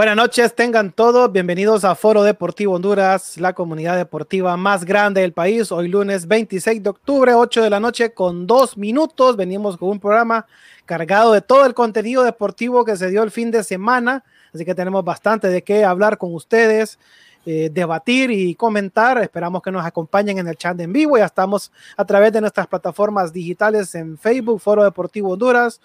Buenas noches, tengan todos bienvenidos a Foro Deportivo Honduras, la comunidad deportiva más grande del país. Hoy lunes 26 de octubre, 8 de la noche con dos minutos. Venimos con un programa cargado de todo el contenido deportivo que se dio el fin de semana, así que tenemos bastante de qué hablar con ustedes. Eh, debatir y comentar. Esperamos que nos acompañen en el chat en vivo. Ya estamos a través de nuestras plataformas digitales en Facebook, Foro Deportivo Honduras,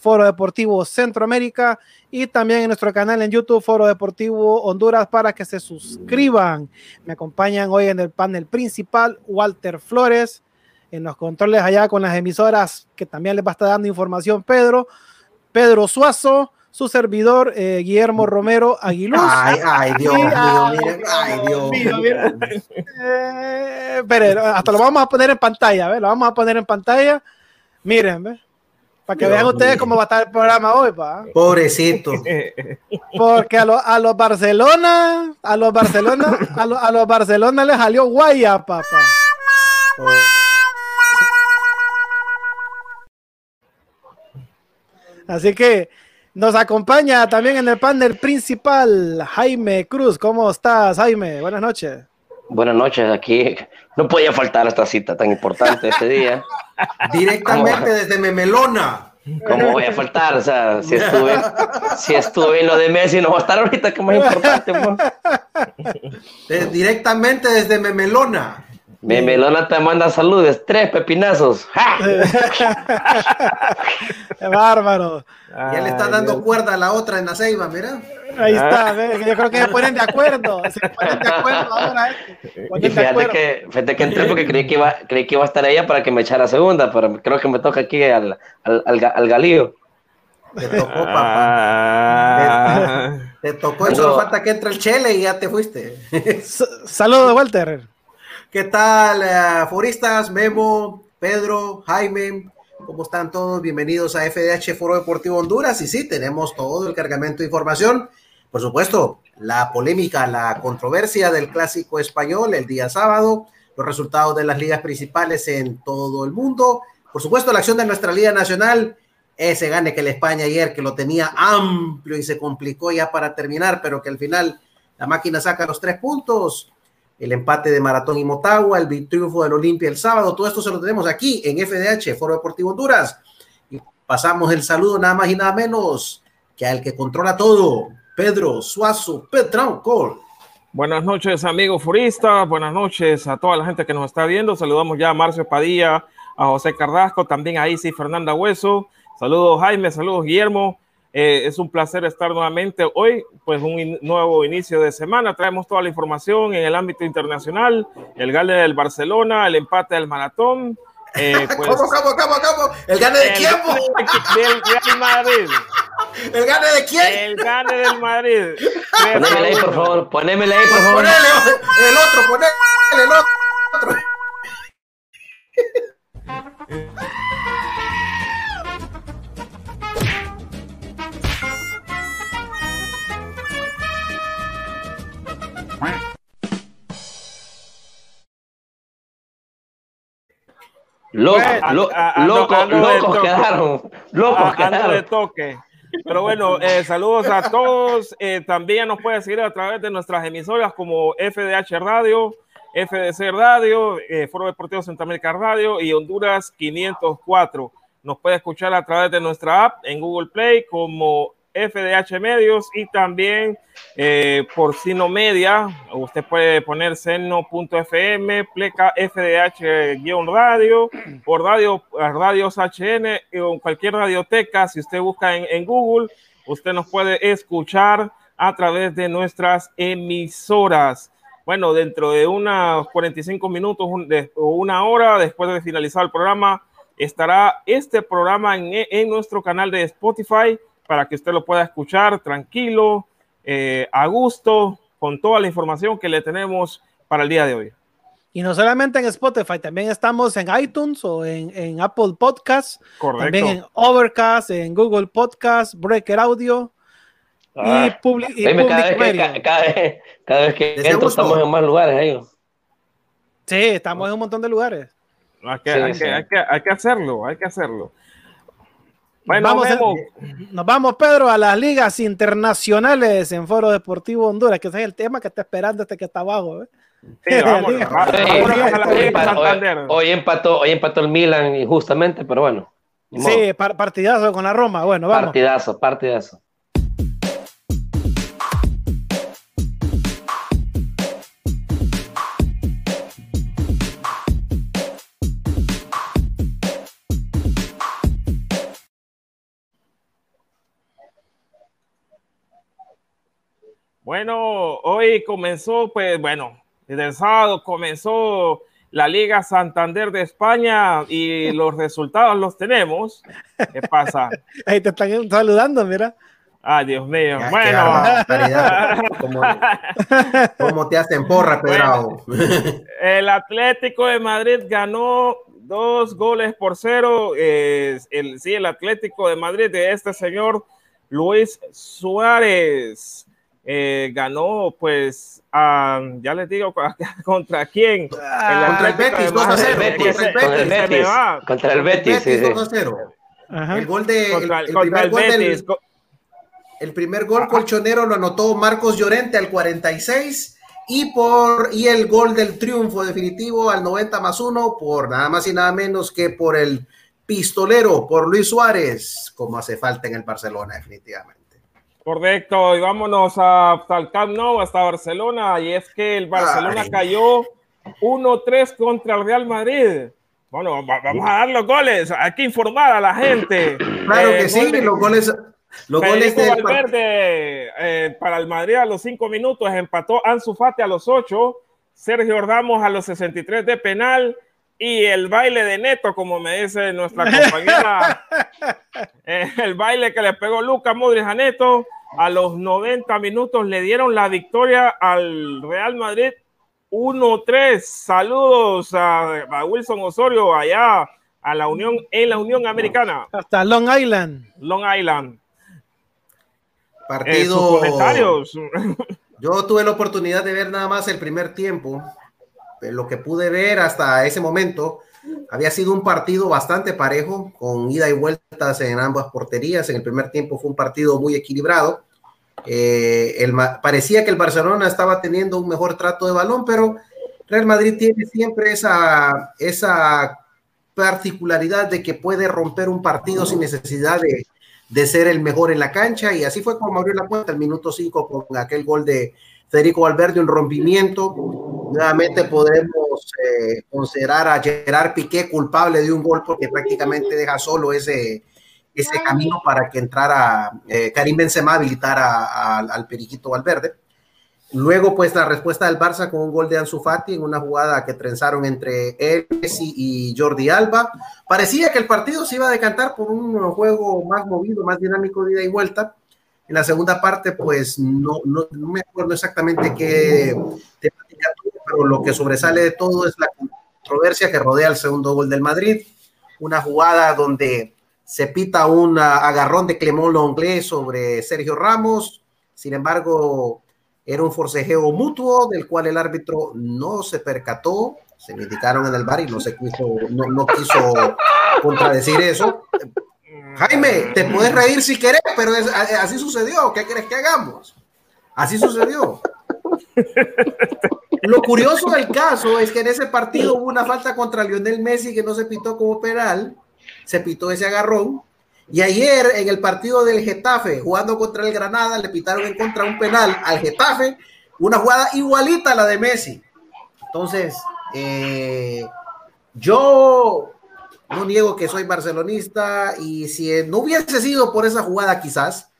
Foro Deportivo Centroamérica y también en nuestro canal en YouTube, Foro Deportivo Honduras, para que se suscriban. Me acompañan hoy en el panel principal Walter Flores, en los controles allá con las emisoras que también les va a estar dando información Pedro, Pedro Suazo, su servidor eh, Guillermo Romero Aguiluz. Ay, ay, Dios mío, miren, ay, Dios mío. Eh, pero hasta lo vamos a poner en pantalla, ¿ves? Lo vamos a poner en pantalla. Miren, ¿ves? Para que Dios vean ustedes cómo va a estar el programa hoy, pa. Pobrecito. Porque a, los- a los Barcelona, a los Barcelona, a, los- a los Barcelona les salió guaya, papá. Así que nos acompaña también en el panel principal Jaime Cruz. ¿Cómo estás, Jaime? Buenas noches. Buenas noches, aquí no podía faltar esta cita tan importante este día. Directamente desde Memelona. ¿Cómo voy a faltar? O sea, si estuve, si estuve en lo de Messi, no va a estar ahorita, que más importante. De- directamente desde Memelona. Me Melona te manda saludos, tres pepinazos. ¡Ja! Qué bárbaro. Ya le está dando cuerda a la otra en la ceiba, mira. Ahí está. ve, Yo creo que se ponen de acuerdo. Se ponen de acuerdo ahora. eh. Y fíjate acuerdo. que, fíjate que entré porque creí que, iba, creí que iba a estar ella para que me echara segunda, pero creo que me toca aquí al, al, al, al galío. Te tocó, papá. Ah, Te tocó, solo falta que entre el chele y ya te fuiste. Saludos, Walter. ¿Qué tal, eh, foristas? Memo, Pedro, Jaime, ¿cómo están todos? Bienvenidos a FDH Foro Deportivo Honduras. Y sí, tenemos todo el cargamento de información. Por supuesto, la polémica, la controversia del clásico español el día sábado, los resultados de las ligas principales en todo el mundo. Por supuesto, la acción de nuestra Liga Nacional, ese gane que el España ayer, que lo tenía amplio y se complicó ya para terminar, pero que al final la máquina saca los tres puntos el empate de Maratón y Motagua, el triunfo del Olimpia el sábado, todo esto se lo tenemos aquí en FDH, Foro Deportivo Honduras. Y pasamos el saludo nada más y nada menos que al que controla todo, Pedro Suazo Petrancol. buenas noches, amigos furistas. Buenas noches a toda la gente que nos está viendo. Saludamos ya a Marcio Padilla, a José Cardasco, también a Isis Fernanda Hueso. Saludos, Jaime. Saludos, Guillermo. Eh, es un placer estar nuevamente hoy, pues un in- nuevo inicio de semana. Traemos toda la información en el ámbito internacional, el gane del Barcelona, el empate del maratón. eh, pues, ¿Cómo, cómo, cómo, cómo? ¿El gane de el quién? del Real Madrid. ¿El gane de quién? El gane del Madrid. Ponémela ahí, por favor, ponémela ahí, por favor. Ponele el otro, ponele el otro. Loco, Bueno, lo- loco, locos quedaron. Locos ando de quedaron. toque. Pero bueno, eh, saludos a todos. Eh, también nos puede seguir a través de nuestras emisoras como FDH Radio, FDC Radio, eh, Foro Deportivo Centroamérica Radio y Honduras 504. Nos puede escuchar a través de nuestra app en Google Play como FDH Medios y también eh, por Sino Media. Usted puede poner seno.fm, pleca FDH-radio por radio, radios HN o cualquier radioteca. Si usted busca en, en Google, usted nos puede escuchar a través de nuestras emisoras. Bueno, dentro de unos 45 minutos un- de- o una hora después de finalizar el programa, estará este programa en, nuestro canal de Spotify para que usted lo pueda escuchar tranquilo, eh, a gusto, con toda la información que le tenemos para el día de hoy. Y no solamente en Spotify, también estamos en iTunes o en, Apple Podcasts, también en Overcast, en Google Podcasts, Breaker Audio y, ah. Public, cada, vez, cada, vez, que entro estamos en más lugares. Ahí. Sí, estamos en un montón de lugares. Hay que, hay, Que, hay, que, hacerlo, hay que hacerlo. Bueno, vamos nos vamos, Pedro, a las ligas internacionales en Foro Deportivo Honduras, que ese es el tema que está esperando este que está abajo. ¿eh? Hoy empató, hoy empató el Milan injustamente, pero bueno. Sí, partidazo con la Roma. Bueno, vamos. Partidazo, partidazo. Bueno, hoy comenzó, pues bueno, desde el sábado comenzó la Liga Santander de España y los resultados los tenemos. ¿Qué pasa? Ahí te están saludando, mira. Ay, Dios mío. bueno. ¿Cómo, te hacen porra, Pedro? el Atlético de Madrid ganó dos goles por cero. el, sí, el Atlético de Madrid de este señor Luis Suárez. Eh, ganó, pues, ya les digo contra quién. contra el Betis, 2 a 0. Contra el Betis. Contra el Betis. El gol de. El, primer gol del, el primer gol colchonero lo anotó Marcos Llorente al 46 y por y el gol del triunfo definitivo al 90 más 1 por nada más y nada menos que por el pistolero, por Luis Suárez, como hace falta en el Barcelona definitivamente. Correcto, y vámonos hasta el Camp Nou, hasta Barcelona, y es que el Barcelona cayó 1-3 contra el Real Madrid. Bueno, vamos a dar los goles, hay que informar a la gente. Claro que eh, sí, los goles. Los goles de Valverde eh, para el Madrid a los 5 minutos, empató Ansu Fati a los 8, Sergio Ramos a los 63 de penal, y el baile de Neto, como me dice nuestra compañera, eh, el baile que le pegó Lucas Modric a Neto, a los 90 minutos le dieron la victoria al Real Madrid 1-3. Saludos a, Wilson Osorio allá a la Unión en la Unión Americana. Hasta Long Island. Long Island. Partido. comentarios. Yo tuve la oportunidad de ver nada más el primer tiempo lo que pude ver hasta ese momento, había sido un partido bastante parejo, con ida y vueltas en ambas porterías. En el primer tiempo fue un partido muy equilibrado. Eh, parecía que el Barcelona estaba teniendo un mejor trato de balón, pero Real Madrid tiene siempre esa, esa particularidad de que puede romper un partido sin necesidad de, de ser el mejor en la cancha. Y así fue como abrió la cuenta el minuto 5 con aquel gol de Federico Valverde, un rompimiento. Nuevamente podemos eh, considerar a Gerard Piqué culpable de un gol porque prácticamente deja solo ese, ese camino para que entrara eh, Karim Benzema habilitara al Periquito Valverde. Luego, pues la respuesta del Barça con un gol de Ansu Fati en una jugada que trenzaron entre él, Messi y Jordi Alba. Parecía que el partido se iba a decantar por un juego más movido, más dinámico de ida y vuelta, en la segunda parte, pues no, no, me acuerdo exactamente qué temática pero lo que sobresale de todo es la controversia que rodea el segundo gol del Madrid. Una jugada donde se pita un agarrón de Clemón Longlé sobre Sergio Ramos. Sin embargo, era un forcejeo mutuo del cual el árbitro no se percató. Se me indicaron en el bar y no, se quiso, no, no quiso contradecir eso. Jaime, te puedes reír si querés, pero así sucedió. ¿Qué quieres que hagamos? Así sucedió. Lo curioso del caso es que en ese partido hubo una falta contra Lionel Messi que no se pitó como penal, se pitó ese agarrón. Y ayer en el partido del Getafe, jugando contra el Granada, le pitaron en contra un penal al Getafe, una jugada igualita a la de Messi. Entonces, eh, yo no niego que soy barcelonista y si no hubiese sido por esa jugada quizás,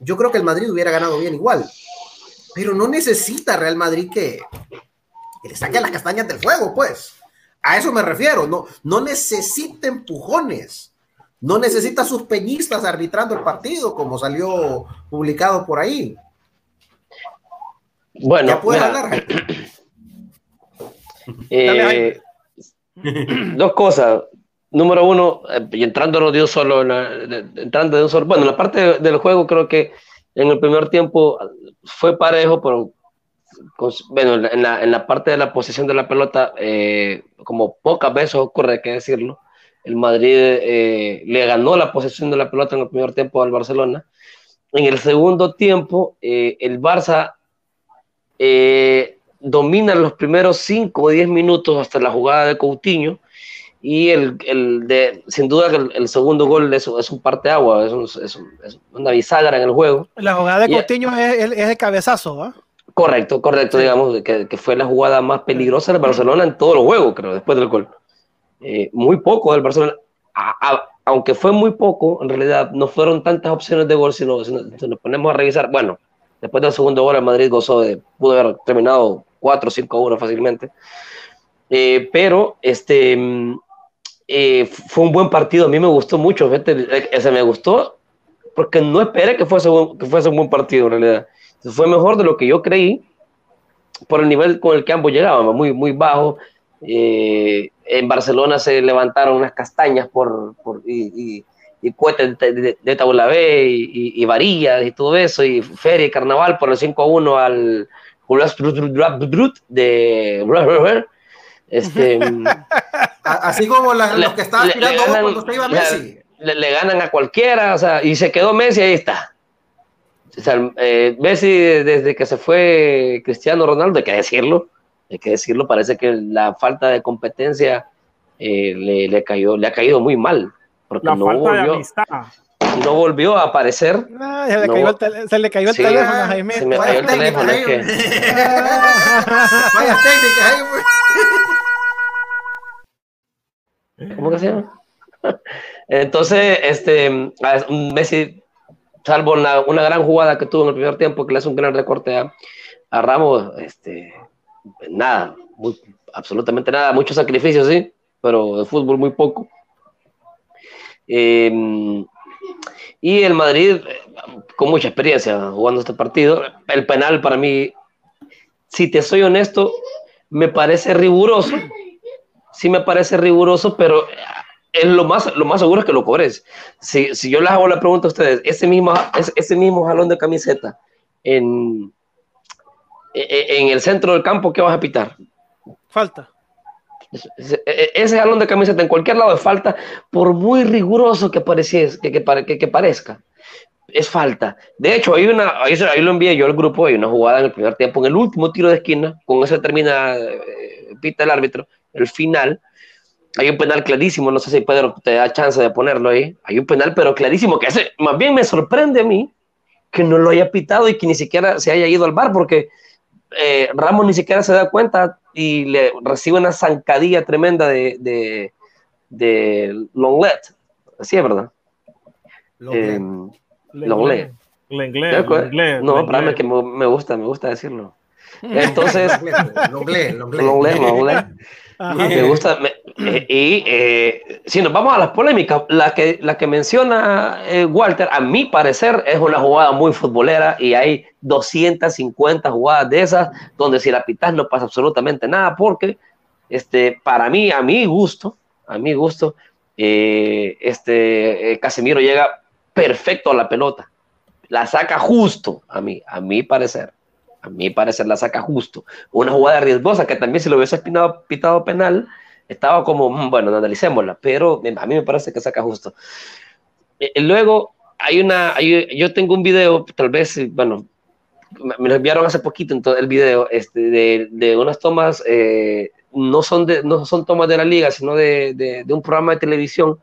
yo creo que el Madrid hubiera ganado bien igual. Pero no necesita Real Madrid que, le saque las castañas del fuego, pues. A eso me refiero, no, no necesita empujones, no necesita sus peñistas arbitrando el partido, como salió publicado por ahí. Bueno, eh, dos cosas. Número uno, eh, y entrando de un solo, entrando de un solo, bueno, la parte del juego creo que en el primer tiempo fue parejo, pero bueno, en la, en la, parte de la posición de la pelota, eh, como pocas veces ocurre, hay que decirlo, el Madrid eh, le ganó la posesión de la pelota en el primer tiempo al Barcelona. En el segundo tiempo, eh, el Barça domina los primeros 5 o 10 minutos hasta la jugada de Coutinho. Y el, el de, sin duda que el, segundo gol es, es un parte agua, es, es, una bisagra en el juego. La jugada de Coutinho es, es, el cabezazo, ¿va? Correcto, correcto, digamos, que, que, fue la jugada más peligrosa del Barcelona en todos los juegos, creo, después del gol. Eh, muy poco del Barcelona, aunque fue muy poco, en realidad no fueron tantas opciones de gol, sino si nos, ponemos a revisar, bueno, después del segundo gol el Madrid gozó de, pudo haber terminado 4 o 5 1 fácilmente, eh, pero este, mm, eh, fue un buen partido, a mí me gustó mucho, ese me gustó, porque no esperé que fuese, que fuese un buen partido en realidad fue mejor de lo que yo creí por el nivel con el que ambos llegaban, muy, muy bajo. Eh, en Barcelona se levantaron unas castañas por, por y, y, cohetes de, de, tabla B y, y, varillas y todo eso, y feria y carnaval por el 5-1 al de este, así como los que estaban tirando cuando se iba Messi. Le, le, ganan a cualquiera, o sea, y se quedó Messi, ahí está. O sea, eh, Messi, desde que se fue Cristiano Ronaldo, hay que decirlo, hay que decirlo, parece que la falta de competencia eh, le, le, cayó, le ha caído muy mal. Porque la no falta volvió, de amistad. No volvió a aparecer. Ah, se, le no, cayó el tele, se, le cayó el sí, teléfono a Jaime. Se me cayó el teléfono, es que. Vaya técnica, ahí, ¿Cómo que se llama? Entonces, este, Messi salvo una, gran jugada que tuvo en el primer tiempo, que le hace un gran recorte a, Ramos, este, nada, absolutamente nada, mucho sacrificio, sí, pero de fútbol muy poco. Eh, y el Madrid, con mucha experiencia jugando este partido, el penal para mí, si te soy honesto, me parece riguroso, sí me parece riguroso, pero es lo más, lo más seguro es que lo cobres. Si, si yo les hago la pregunta a ustedes, ese mismo, ese, mismo jalón de camiseta en, en el centro del campo, ¿qué vas a pitar? Falta. Ese, ese jalón de camiseta en cualquier lado es falta, por muy riguroso que, pareciese, que, que, que, que parezca. Es falta. De hecho, hay una, ahí, ahí, lo envié yo al grupo, hay una jugada en el primer tiempo, en el último tiro de esquina, con eso termina, eh, pita el árbitro, el final, hay un penal clarísimo, no sé si Pedro te da chance de ponerlo ahí. Hay un penal, pero clarísimo, que ese, más bien me sorprende a mí que no lo haya pitado y que ni siquiera se haya ido al bar, porque eh, Ramos ni siquiera se da cuenta y le recibe una zancadilla tremenda de, de, de Longlet. Así es, ¿verdad? Longlet. Eh, Longlet. Lenglet. No, para mí que me, me gusta, me gusta decirlo. Entonces, Longlet, Longlet. Longlet, Longlet. Me gusta. Me, eh, y eh, si nos vamos a las polémicas, la que, la que menciona eh, Walter, a mi parecer, es una jugada muy futbolera y hay 250 jugadas de esas donde si la pitas no pasa absolutamente nada, porque este, para mí, a mi gusto, a mi gusto, eh, este Casemiro llega perfecto a la pelota, la saca justo a mí, a mi parecer a mi parecer la saca justo. Una jugada riesgosa que también si lo hubiese pitado, penal, estaba como, mm, bueno, analicémosla, pero a mí me parece que saca justo. Eh, luego, hay una, yo tengo un video, tal vez, bueno, me lo enviaron hace poquito en todo el video, este, de, de unas tomas, eh, no, son de, no son tomas de la liga, sino de, de, un programa de televisión,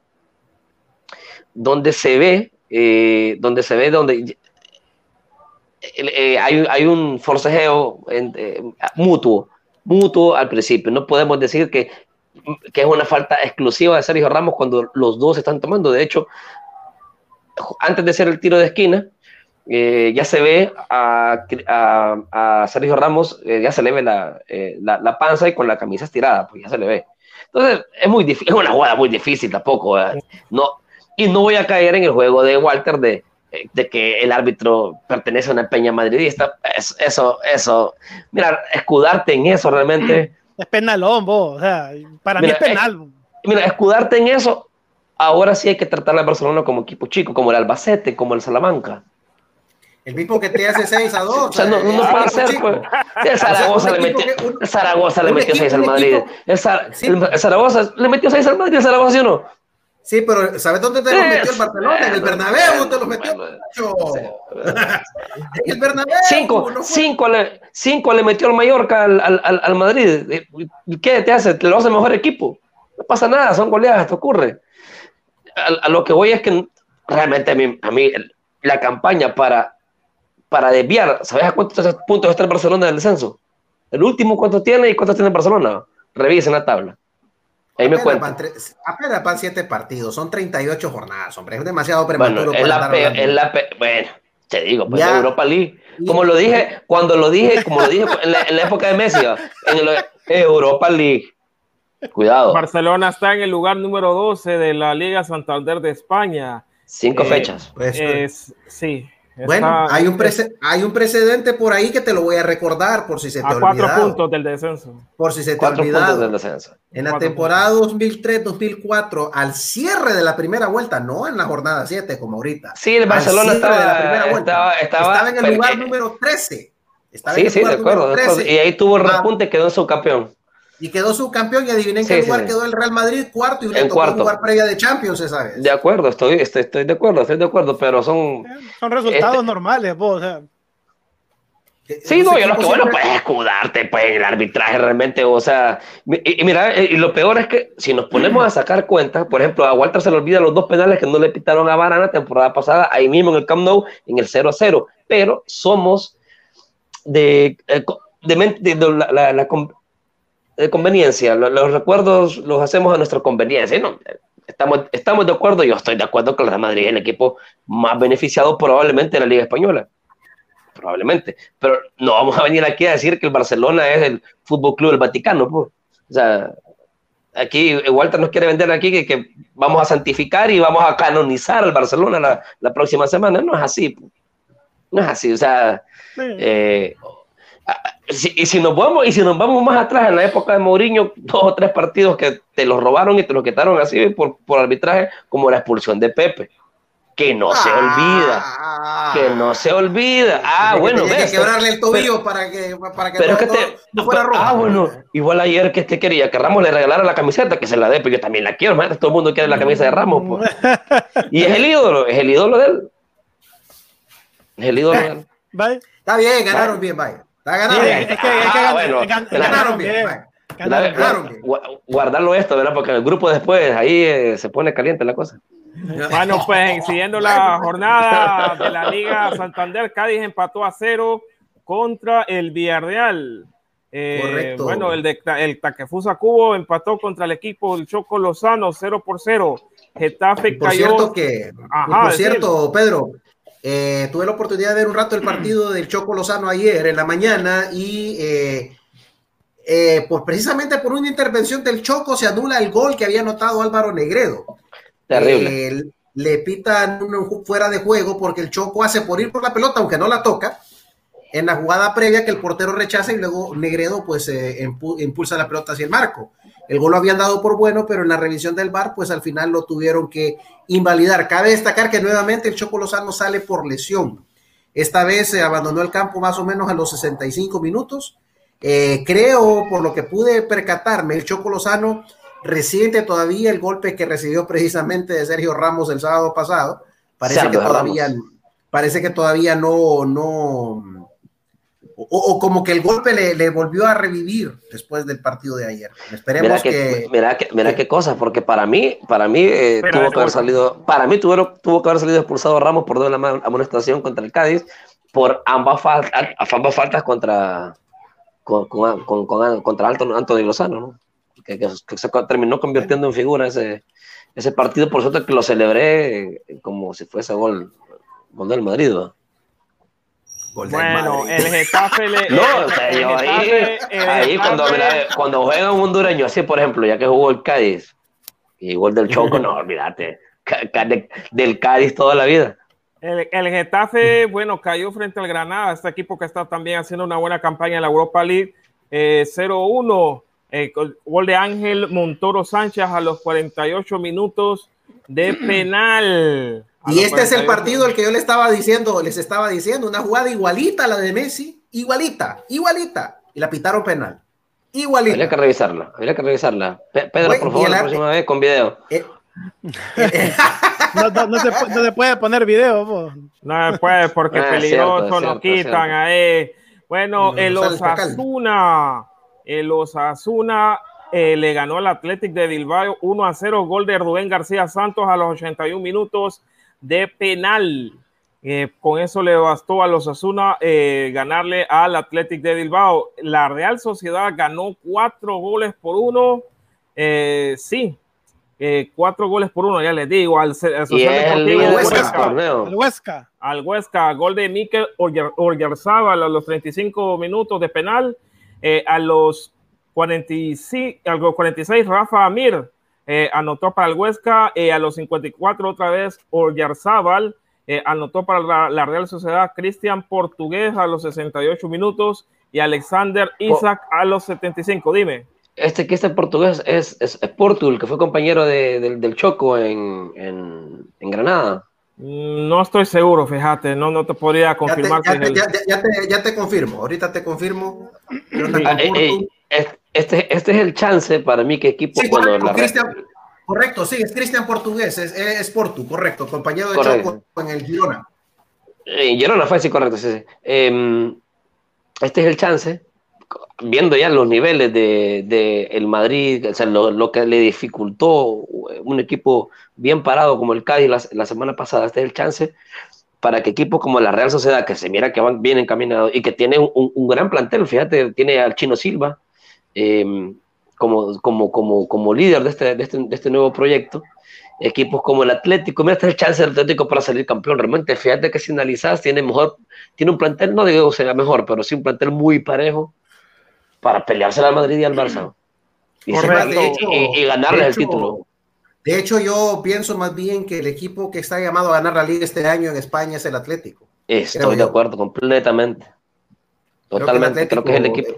donde se ve, eh, donde se ve, donde eh, hay, hay, un forcejeo eh, mutuo, mutuo al principio. No podemos decir que, que, es una falta exclusiva de Sergio Ramos cuando los dos están tomando. De hecho, antes de hacer el tiro de esquina, eh, ya se ve a, a, a Sergio Ramos, eh, ya se le ve la, la, la, panza y con la camisa estirada, pues ya se le ve. Entonces, es muy difícil, es una jugada muy difícil tampoco. No, y no voy a caer en el juego de Walter de, de que el árbitro pertenece a una peña madridista. Eso, eso, mira, escudarte en eso realmente. Es penalón, vos. O sea, para mí es penal. mira, escudarte en eso, ahora sí hay que tratar a Barcelona como equipo chico, como el Albacete, como el Salamanca. El mismo que te hace 6 a 2. O sea, no, no puede ser, pues. El Zaragoza, le metió, el Zaragoza le metió 6 al Madrid. El, Zaragoza le metió 6 al Madrid, el Zaragoza, ¿sí o no? Sí, pero ¿sabes dónde te lo metió el Barcelona? En el Bernabéu te lo metió. En el Bernabéu. Cinco, cinco, le, cinco le metió el Mallorca al, al, al Madrid. ¿Qué te hace? Te lo hace mejor equipo. No pasa nada, son goleadas, te ocurre. A, a, lo que voy es que realmente a mí, a mí la campaña para para desviar, ¿sabes a cuántos puntos está el Barcelona del descenso? El último, ¿cuánto tiene y cuántos tiene el Barcelona? Revisen la tabla. Ahí me cuento. Apenas van siete partidos, son 38 jornadas, hombre. Es demasiado prematuro. Bueno, la, la bueno, te digo, pues Europa League. Como lo dije, cuando lo dije, como lo dije en la, época de Messi, en Europa League. Cuidado. Barcelona está en el lugar número 12 de la Liga Santander de España. Cinco eh, fechas. Pues, es, sí, bueno, hay un, hay un precedente por ahí que te lo voy a recordar por si se te ha olvidado. cuatro puntos del descenso. Por si se te ha olvidado. Del descenso. En la temporada 2003-2004, al cierre de la primera vuelta, no en la jornada 7 como ahorita. Sí, el Barcelona estaba, estaba, estaba, en el lugar número 13. Estaba sí, sí, de acuerdo, de acuerdo, Y ahí tuvo el repunte y quedó en su campeón y quedó subcampeón y adivinen qué lugar quedó el Real Madrid cuarto y le tocó cuarto. jugar previa de Champions esa vez. De acuerdo, estoy, estoy, estoy, de acuerdo, estoy de acuerdo, pero son son resultados este normales, vos, o sea. Sí, no, yo lo que bueno, pues escudarte, pues el arbitraje realmente, o sea, y, mira, eh, y lo peor es que si nos ponemos a sacar cuentas, por ejemplo, a Walter se le olvidan los dos penales que no le pitaron a Barana temporada pasada, ahí mismo en el Camp Nou, en el 0 a 0, pero somos de, eh, de, de, la, la, de conveniencia. Los, recuerdos los hacemos a nuestra conveniencia. ¿no? Estamos, estamos de acuerdo, yo estoy de acuerdo que el Real Madrid es el equipo más beneficiado probablemente de la Liga Española. Probablemente. Pero no vamos a venir aquí a decir que el Barcelona es el Fútbol Club del Vaticano. O sea, aquí Walter nos quiere vender aquí que, que, vamos a santificar y vamos a canonizar al Barcelona la, la próxima semana. No es así. No es así. O sea, eh, y si nos vamos y si nos vamos más atrás en la época de Mourinho dos o tres partidos que te los robaron y te los quitaron así por, por arbitraje como la expulsión de Pepe. Que no se olvida que no se olvida. Ah bueno que ves, quebrarle el tobillo para que para que, pero todo, que te, fuera rojo. ah bueno igual ayer que este quería que Ramos le regalara la camiseta que se la dé pero yo también la quiero todo el mundo quiere la camisa de Ramos pues. y es el ídolo es el ídolo de él. Es el ídolo de él. Bye. está bien ganaron bien bye Guardarlo esto, ¿verdad? Porque el grupo después ahí eh, se pone caliente la cosa. Bueno, pues siguiendo la jornada de la Liga Santander, Cádiz empató a cero contra el Villarreal. Eh, Correcto. Bueno, el de el Taquefusa Cubo empató contra el equipo del Choco Lozano 0 por 0. Getafe por cayó. Cierto que, por cierto, Pedro, eh, tuve la oportunidad de ver un rato el partido del Choco Lozano ayer en la mañana y eh, eh, pues precisamente por una intervención del Choco se anula el gol que había anotado Álvaro Negredo. Terrible. le pitan fuera de juego porque el Choco hace por ir por la pelota, aunque no la toca, en la jugada previa que el portero rechaza y luego Negredo pues impulsa la pelota hacia el marco. El gol lo habían dado por bueno, pero en la revisión del VAR, pues al final lo tuvieron que invalidar. Cabe destacar que nuevamente el Choco Lozano sale por lesión. Esta vez se abandonó el campo más o menos a los 65 minutos. Eh, creo, por lo que pude percatarme, el Choco Lozano resiente todavía el golpe que recibió precisamente de Sergio Ramos el sábado pasado. Parece que todavía, parece que todavía no, no, o, como que el golpe le, volvió a revivir después del partido de ayer. Esperemos que, Mira, que, mira qué cosa, porque para mí, para mí eh, tuvo que haber salido, para mí tuvo, tuvo que haber salido expulsado Ramos por doble amonestación contra el Cádiz por ambas, faltas, ambas faltas contra, con, contra Antonio Lozano, ¿no? que, se terminó convirtiendo en figura ese, ese partido, por suerte que lo celebré como si fuese gol, gol del Madrid. Bueno, el Getafe le. No, o sea, yo ahí, ahí cuando, cuando juega un hondureño así, por ejemplo, ya que jugó el Cádiz y igual del Choco, no, olvídate, del Cádiz toda la vida. El, el, Getafe, bueno, cayó frente al Granada, este equipo que está también haciendo una buena campaña en la Europa League, eh, 0-1, eh, gol de Ángel Montoro Sánchez a los 48 minutos de penal. Y este es el partido el que yo le estaba diciendo, les estaba diciendo, una jugada igualita a la de Messi, igualita, igualita, y la pitaron penal. Igualita. Habría que revisarla, habría que revisarla. Pedro, por favor, la próxima vez con video. Eh, no, se, puede poner video. No se puede porque ah, peligroso, nos quitan ahí. Bueno, el Osasuna, el Osasuna eh, le ganó al Athletic de Bilbao 1 a 0, gol de Rubén García Santos a los 81 minutos de penal. Eh, con eso le bastó a los Asuna eh, ganarle al Athletic de Bilbao. La Real Sociedad ganó cuatro goles por uno. Eh, sí, cuatro goles por uno, ya les digo. Al, Huesca, al Huesca. Gol de Mikel Orgerzábal a los 35 minutos de penal. a los 46, a los 46 Rafa Amir eh, anotó para el Huesca, eh, a los 54 otra vez Oyarzábal, eh, anotó para la, Real Sociedad Cristian Portugués a los 68 minutos y Alexander Isaac a los 75. Dime. Este que este portugués es, es, Portul, que fue compañero del Choco en, Granada. Mm, no estoy seguro, fíjate, no, no te podría confirmar. Ya te, confirmo, ahorita te confirmo. Este, este es el chance para mí que equipo cuando correcto, sí, es Cristian Portugués, es, es Portu, correcto, compañero de Choco en el Girona. En Girona fue así, correcto, sí, em, este es el chance, viendo ya los niveles de, el Madrid, o sea, lo, que le dificultó un equipo bien parado como el Cádiz la, semana pasada, este es el chance para que equipos como la Real Sociedad, que se mira que van bien encaminados y que tiene un, un gran plantel, fíjate, tiene al Chino Silva, Em, como, como, como, como líder de este, de, este, de este nuevo proyecto, equipos como el Atlético, mira, este es el chance del Atlético para salir campeón. Realmente, fíjate que si analizas, tiene mejor, tiene un plantel, no digo que sea mejor, pero sí un plantel muy parejo para pelearse al Madrid y al Barça. Y, y, ganarle el título. De hecho, yo pienso más bien que el equipo que está llamado a ganar la liga este año en España es el Atlético. Estoy de acuerdo, completamente. Totalmente, creo que, es el equipo.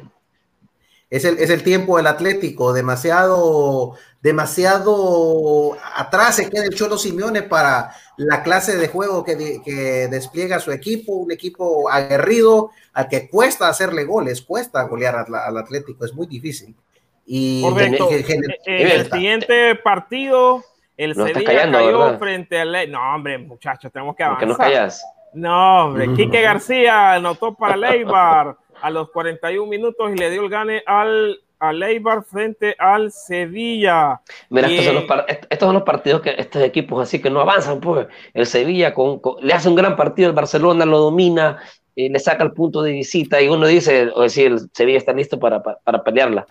Es el, es el tiempo del Atlético, demasiado, demasiado atrás se queda el Cholo Simeone para la clase de juego que, que despliega su equipo, un equipo aguerrido al que cuesta hacerle goles, cuesta golear al, Atlético, es muy difícil. Y el, siguiente partido, el Sevilla cayó frente al... No, hombre, muchachos, tenemos que avanzar. no callas? No, hombre, Quique García anotó para Leibar a los 41 minutos y le dio el gane al a Leibar frente al Sevilla. Mira, estos, son los, estos, son los, partidos que estos equipos así que no avanzan, pues. El Sevilla con, le hace un gran partido, el Barcelona lo domina, eh, le saca el punto de visita y uno dice, o decir, el Sevilla está listo para, para, pelearla.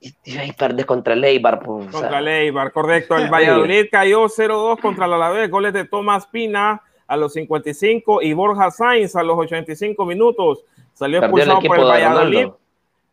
Y, ahí perdes contra el Leibar. Pues, contra Leibar, correcto. El Valladolid cayó 0-2 contra la Alavés, goles de Tomás Pina a los 55 y Borja Sainz a los 85 minutos. Salió expulsado por el Valladolid.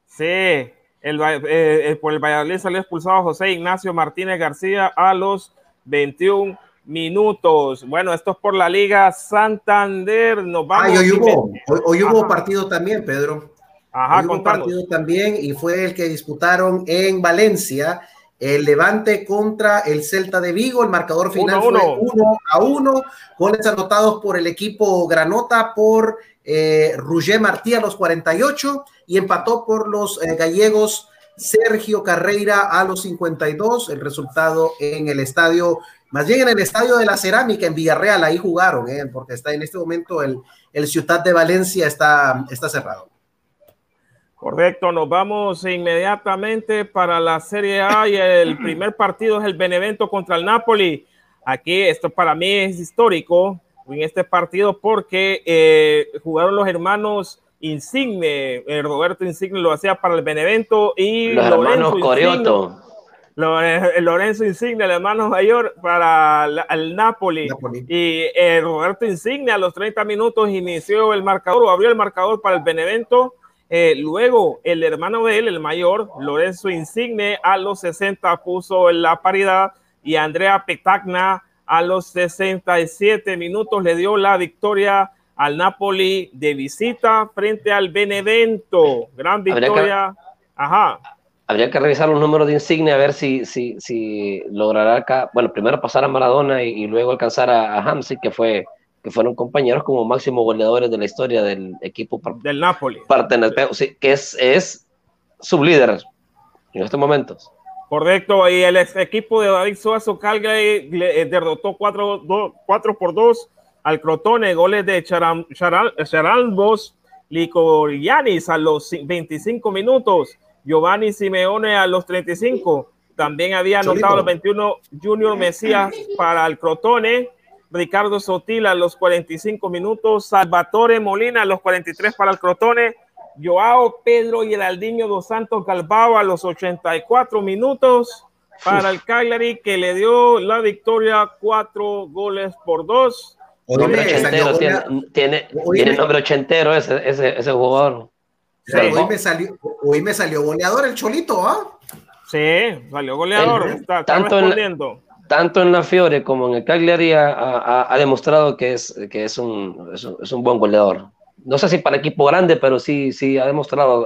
Sí, el, eh, eh, por el Valladolid salió expulsado José Ignacio Martínez García a los 21 minutos. Bueno, esto es por la Liga Santander. Nos vamos. hoy hubo, hoy, hubo partido también, Pedro. Ajá, hoy hubo partido también y fue el que disputaron en Valencia. El Levante contra el Celta de Vigo, el marcador final fue 1 a 1, goles anotados por el equipo Granota por eh, Martí a los 48 y empató por los eh, gallegos Sergio Carreira a los 52. El resultado en el estadio, más bien en el estadio de la Cerámica en Villarreal, ahí jugaron, eh, porque está en este momento el, el Ciudad de Valencia está, está cerrado. Correcto, nos vamos inmediatamente para la Serie A y el primer partido es el Benevento contra el Napoli. Aquí esto para mí es histórico en este partido porque eh, jugaron los hermanos Insigne, eh, Roberto Insigne lo hacía para el Benevento y los hermanos Corioto. Lorenzo Insigne, el hermano mayor, para el Napoli. Y eh, Roberto Insigne a los 30 minutos inició el marcador o abrió el marcador para el Benevento. Eh, luego el hermano de él, el mayor, Lorenzo Insigne, a los 60 puso la paridad y Andrea Petagna a los 67 minutos le dio la victoria al Napoli de visita frente al Benevento. Gran victoria. Ajá habría que revisar los números de insignia a ver si, si, si logrará acá, bueno, primero pasar a Maradona y, luego alcanzar a, a que fue que fueron compañeros como máximo goleadores de la historia del equipo del Napoli. Sí, que es, es sublíder en estos momentos. Correcto, y el equipo de David Suazo Calgary le, eh, derrotó 4, por 2 al Crotone, goles de Charalbos Licorianis a los 25 minutos. Giovanni Simeone a los 35. También había anotado los 21 Junior Mesías para el Crotone. Ricardo Sotil a los 45 minutos. Salvatore Molina a los 43 para el Crotone. Joao Pedro y el Aldiño dos Santos Galbao a los 84 minutos para el Cagliari que le dio la victoria cuatro goles por dos. tiene, tiene, tiene, nombre ochentero ese, ese, ese jugador hoy, me salió, hoy me salió goleador el Cholito, ¿ah? Sí, salió goleador. está, tanto, en la, tanto en la Fiore como en el Cagliari ha, demostrado que, es, que es, un, es, un, buen goleador. No sé si para equipo grande, pero sí, sí ha demostrado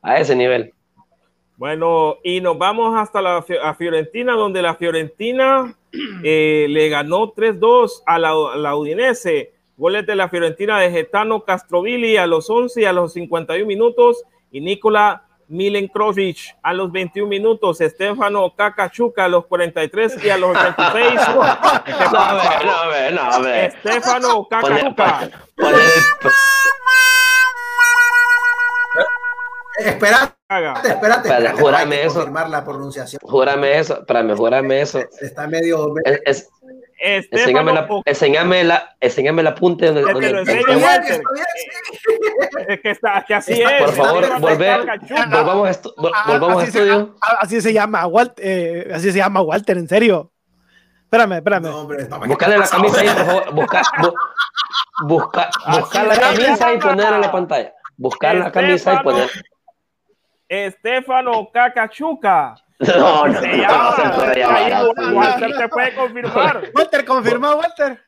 a, ese nivel. Bueno, y nos vamos hasta la a Fiorentina, donde la Fiorentina eh, le ganó 3-2 a la, a la Udinese. Goles de la Fiorentina de Getano Castrovilli a los 11 y a los 51 minutos y Nikola Milenkrovic a los 21 minutos, Estefano Cacachuca a los 43 y a los 86. no, a ver, no, a ver, Estefano Cacachuca. Espera, espérate, espérate. Júrame eso. La pronunciación. Júrame eso, para mejorarme eso. Está medio. Es, enséñame, la, enséñame, la, enséñame la punta donde, donde, lo es que, está, que así es. Por favor, volver, volvamos, estu volvamos a estudio. así se llama Walter, eh, así se llama Walter, en serio. Espérame, espérame. No, Buscarle la camisa ahí, por favor. Buscar, bu busca, buscar la camisa y ponerla en la pantalla. Buscar la camisa y poner. Estefano Cacachuca. No, no, se llama. No, puede llamar, Walter te puede confirmar. Walter, confirma, Walter.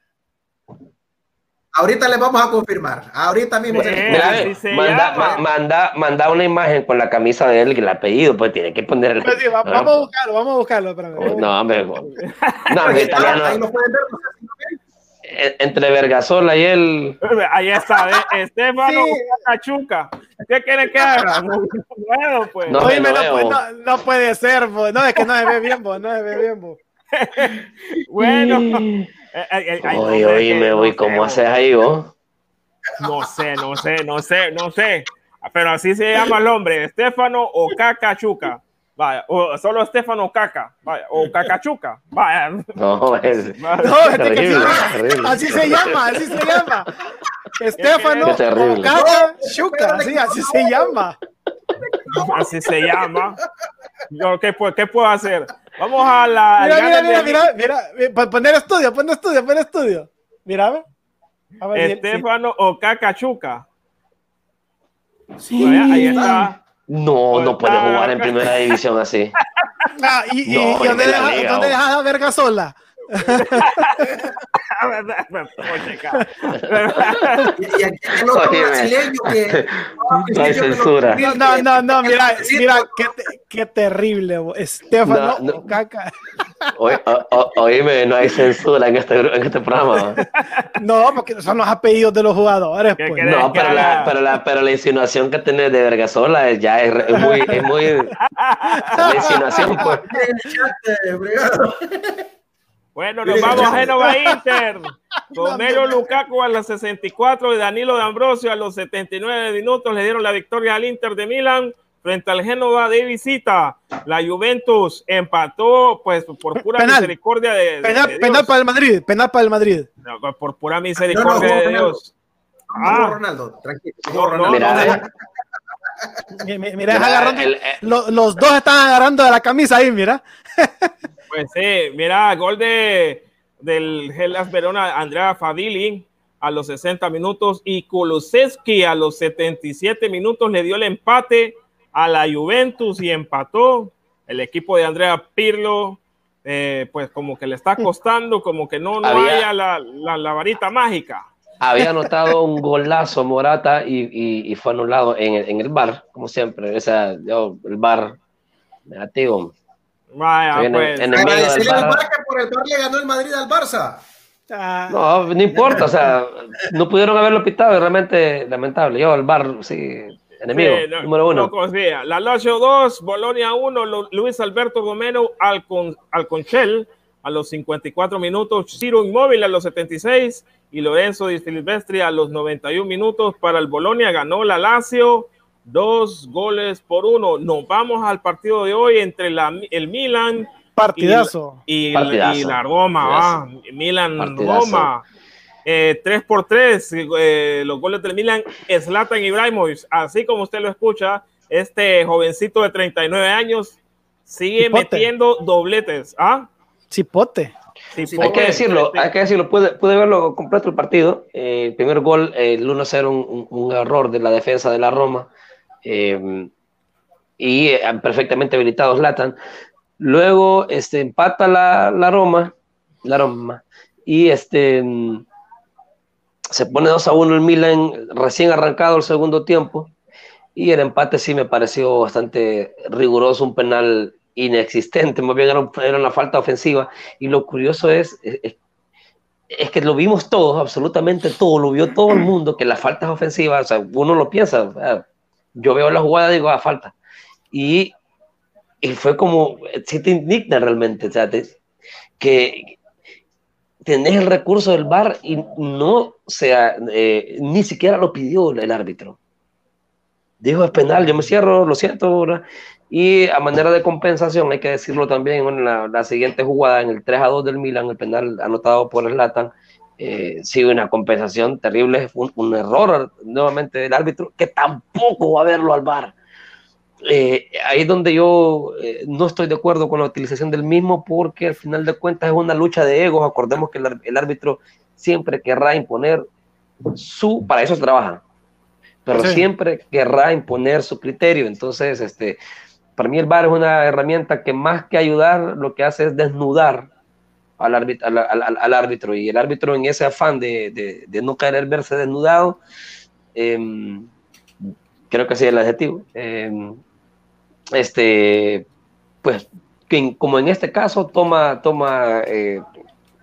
Ahorita le vamos a confirmar. Ahorita mismo. Mira, manda, manda, manda, una imagen con la camisa de él y el apellido, pues tiene que poner el. Sí, vamos, a buscarlo, vamos a buscarlo. No, hombre. No, en italiano. Ahí lo pueden ver, entre Vergasola y él. Ahí está, ¿eh? Estefano Cachuca. ¿Qué quiere que haga? Bueno, pues. No, Oye, no, no, no, puede ser, bo. no, es que no se ve bien, bo. no se ve bien. Bo. bueno. oye, oye, me voy, ¿cómo haces ahí vos? No sé, no sé, no sé, no sé. Pero así se llama el hombre, Estefano o Cacachuca. Vaya, o solo Estefano Caca, vaya, o Cacachuca, vaya. No, es, no, es terrible, terrible, Así se llama, así se llama. Estefano Caca Chuca, sí, así se llama. Así se llama. Yo, ¿qué, ¿Qué puedo hacer? Vamos a la. Mira, mira, mira, mira, mira, mira, poner estudio, poner estudio, poner estudio. Mira, a ver. Estefano sí. o Cacachuca. Sí. Vaya, ahí está. No, no puede jugar en primera división así. Ah, ¿Y, no, y, ¿dónde, deja, ¿dónde dejas a Verga sola? Y aquí el otro brasileño que no hay censura. No no no mira mira qué, qué terrible Estefano no, no. Caca. Oíme no hay censura en este en este programa. No porque son los apellidos de los jugadores pues. no pero la, pero la pero la insinuación que tiene de Vergasola ya es, es muy es muy la insinuación pues bueno, nos vamos a Génova Inter. Romero Lukaku a los 64 y Danilo de Ambrosio a los 79 minutos le dieron la victoria al Inter de Milán frente al Génova de visita. La Juventus empató pues por pura misericordia de, penal, para el Madrid, penal para el Madrid. por pura misericordia de Dios. Ah, Ronaldo, tranquilo. Ronaldo. mira, agarrando, los, dos están agarrando de la camisa ahí, mira. pues sí, mira, gol de del Hellas Verona, Andrea Fadili a los 60 minutos y Kulusevski a los 77 minutos le dio el empate a la Juventus y empató. El equipo de Andrea Pirlo, eh, pues como que le está costando, como que no, no haya la, la varita mágica había anotado un golazo Morata y, fue anulado en el, en el bar, como siempre. O sea, yo, el bar negativo. Vaya, pues. En por el le ganó el Madrid al Barça. Ah. No, no importa, o sea, no pudieron haberlo pitado, realmente lamentable. Yo, el bar, sí, enemigo, número uno. No La Lazio 2, Bolonia 1, Luis Alberto Gomero al, con, al Conchel a los 54 minutos, Ciro Inmóvil a los 76 y Lorenzo Di Silvestri a los 91 minutos para el Bolonia. Ganó la Lazio dos goles por uno. Nos vamos al partido de hoy entre la, el Milan Partidazo. Y, la Roma. Milan Roma. Eh, 3 por 3 eh, los goles del Milan, Zlatan Ibrahimovic, así como usted lo escucha, este jovencito de 39 años sigue metiendo dobletes. ¿Ah? Chipote hay que decirlo, hay que decirlo, pude, pude verlo completo el partido. Eh, el primer gol, el 1-0, un, un, error de la defensa de la Roma. Eh, y perfectamente habilitados Latan. Luego este, empata la, la, Roma, la Roma, y este, se pone 2 a 1 el Milan, recién arrancado el segundo tiempo, y el empate sí me pareció bastante riguroso, un penal inexistente, más bien era, una falta ofensiva. Y lo curioso es, es, que lo vimos todos, absolutamente todo, lo vio todo el mundo, que las faltas ofensivas, o sea, uno lo piensa, yo veo la jugada y digo, ah, falta. Y, y fue como, si te indigna realmente, o sea, que tenés el recurso del VAR y no sea, eh, ni siquiera lo pidió el árbitro. Dijo, es penal, yo me cierro, lo siento, ahora y a manera de compensación, hay que decirlo también, en la, siguiente jugada, en el 3 a 2 del Milan, el penal anotado por el Latan, eh, sigue una compensación terrible, un, un, error nuevamente del árbitro, que tampoco va a verlo al bar. Eh, ahí es donde yo eh, no estoy de acuerdo con la utilización del mismo, porque al final de cuentas es una lucha de egos. Acordemos que el, árbitro siempre querrá imponer su, para eso trabaja, pero siempre querrá imponer su criterio. Entonces, este, para mí el VAR es una herramienta que más que ayudar, lo que hace es desnudar al árbitro, al, árbitro. Y el árbitro en ese afán de, no querer verse desnudado, em, creo que así es el adjetivo, em, este, pues como en este caso toma, toma eh,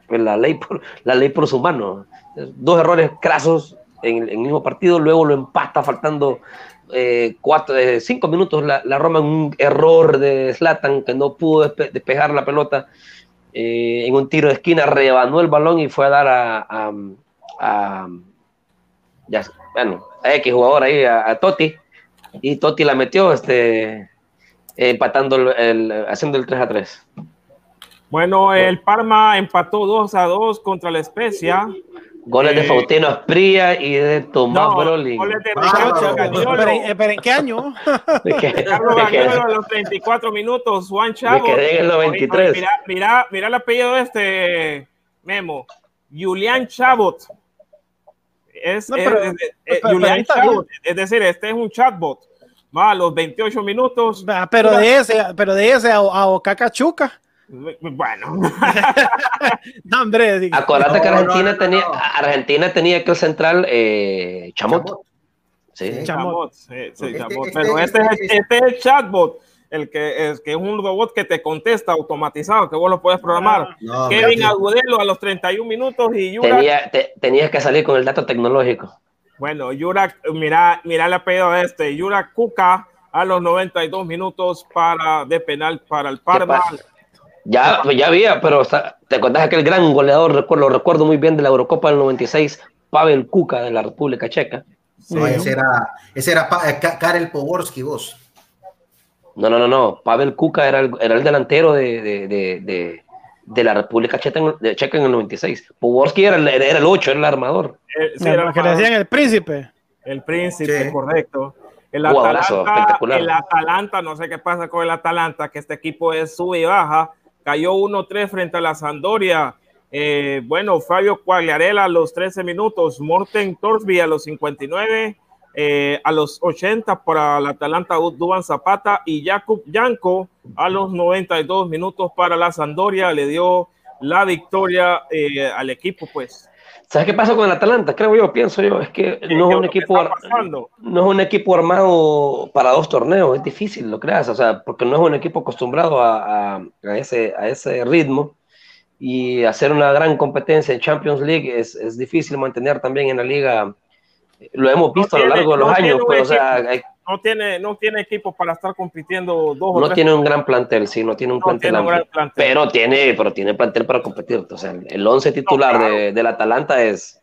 la, ley por, la ley por su mano, dos errores crasos en el mismo partido, luego lo empata faltando eh, cuatro, eh, cinco minutos la, Roma en un error de Slatan que no pudo despejar la pelota eh, en un tiro de esquina, rebanó el balón y fue a dar a, a, ya, bueno, a X jugador ahí, a, Totti, y Totti la metió este, empatando, el, haciendo el 3 a 3. Bueno, el Parma empató 2 a 2 contra la Especia. Goles de eh, Faustino Aspría y de Tomás no, Goles de ¿Pero, en qué año? Carlos Gagliolo a los 34 minutos, Juan Chavo. quedé en los 23. Mira, mira, mira el apellido de este Memo. Julián Chabot. Es, no, pero, es, es, Julián Chabot. Es decir, este es un chatbot. Va a los 28 minutos. Pero de ese, pero de ese a, a Ocacachuca. Bueno. no, hombre. Acuérdate que Argentina, tenía, Argentina tenía que el central eh, Chamot. Sí. Chamot. Sí, sí, este, Chamot. Este, Pero este, este, este, es el chatbot el que es, que es un robot que te contesta automatizado, que vos lo puedes programar. No, Kevin Agudelo a los 31 minutos y Yurak. Tenía, tenías que salir con el dato tecnológico. Bueno, Yurak, mira, mira el apellido de este, Yurak Kuka a los 92 minutos para de penal para el Parma. Ya, ya había, pero te acordás aquel gran goleador, recuerdo, lo recuerdo muy bien de la Eurocopa del 96, Pavel Kuka de la República Checa. No, ese era, ese era eh, Karel Poborski, vos. No, no, no, no. Pavel Kuka era el, era el delantero de, de, de, de, la República Checa en, Checa en el 96. Poborski era el, era el 8, era el armador. Eh, era el que le decían el príncipe. El príncipe, correcto. El Atalanta, el Atalanta, no sé qué pasa con el Atalanta, que este equipo es sube y baja. Cayó 1-3 frente a la Sandoria. Eh, bueno, Fabio Quagliarella a los 13 minutos, Morten Torsby a los 59, eh, a los 80 para el Atalanta Duban Zapata y Jakub Yanko a los 92 minutos para la Sandoria. Le dio la victoria eh, al equipo, pues. ¿Sabes qué pasa con el Atalanta? Creo yo, pienso yo, es que no es un equipo no es un equipo armado para dos torneos, es difícil, lo creas, o sea, porque no es un equipo acostumbrado a, ese, a ese ritmo y hacer una gran competencia en Champions League es, es difícil mantener también en la liga. Lo hemos visto a lo largo de los años, pero o sea, no tiene, no tiene equipo para estar compitiendo dos No tiene un gran plantel, sí, no tiene un, plantel, Pero tiene, pero tiene plantel para competir. O sea, el 11 titular de, del Atalanta es,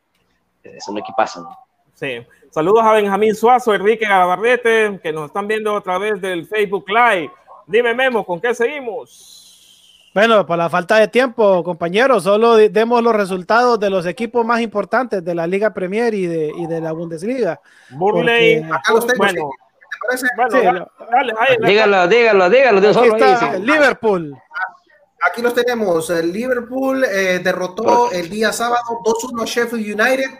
es un equipazo. Sí. Saludos a Benjamín Suazo, Enrique Gabarrete, que nos están viendo a través del Facebook Live. Dime, Memo, ¿con qué seguimos? Bueno, por la falta de tiempo, compañeros, solo demos los resultados de los equipos más importantes de la Liga Premier y de, y de la Bundesliga. Burley, acá los tengo, bueno, dígalo, dígalo, dígalo. Aquí está Liverpool. Aquí los tenemos. El Liverpool eh, derrotó el día sábado 2-1 Sheffield United.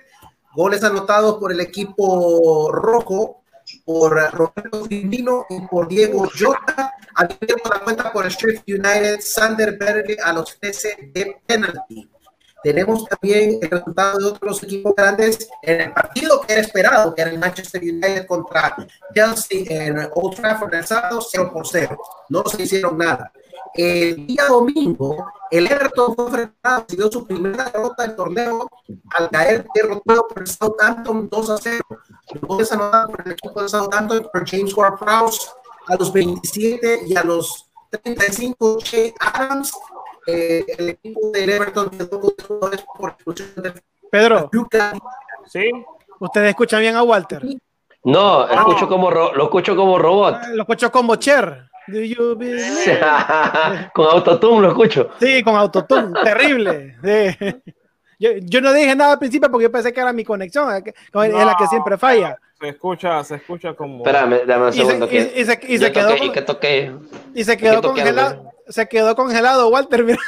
Goles anotados por el equipo rojo, por Roberto Firmino y por Diego Jota. Abierto la cuenta por el Sheffield United, Sander Berge a los 13 de penalty. Tenemos también el resultado de otros equipos grandes en el partido que era esperado, que era el Manchester United contra Chelsea en Old Trafford el sábado, 0 por 0. No se hicieron nada. El día domingo, el Everton fue enfrentado, dio su primera derrota del torneo al caer derrotado por el Southampton 2 a 0. Luego anotados por el equipo de Southampton por James Ward-Prowse a los 27 y a los 35 Che Adams eh, el equipo del Everton por Pedro, ¿sí? ¿Ustedes escuchan bien a Walter? No, escucho como lo escucho como robot. Ah, lo escucho como Cher. con autotune lo escucho. Sí, con autotune, terrible. Yo, yo, no dije nada al principio porque yo pensé que era mi conexión, es la que siempre falla. Se escucha, se escucha como. Espérame, dame un segundo. Y se, y, se, y se quedó. y que toqué. Y se quedó congelado se quedó congelado, Walter. Mira.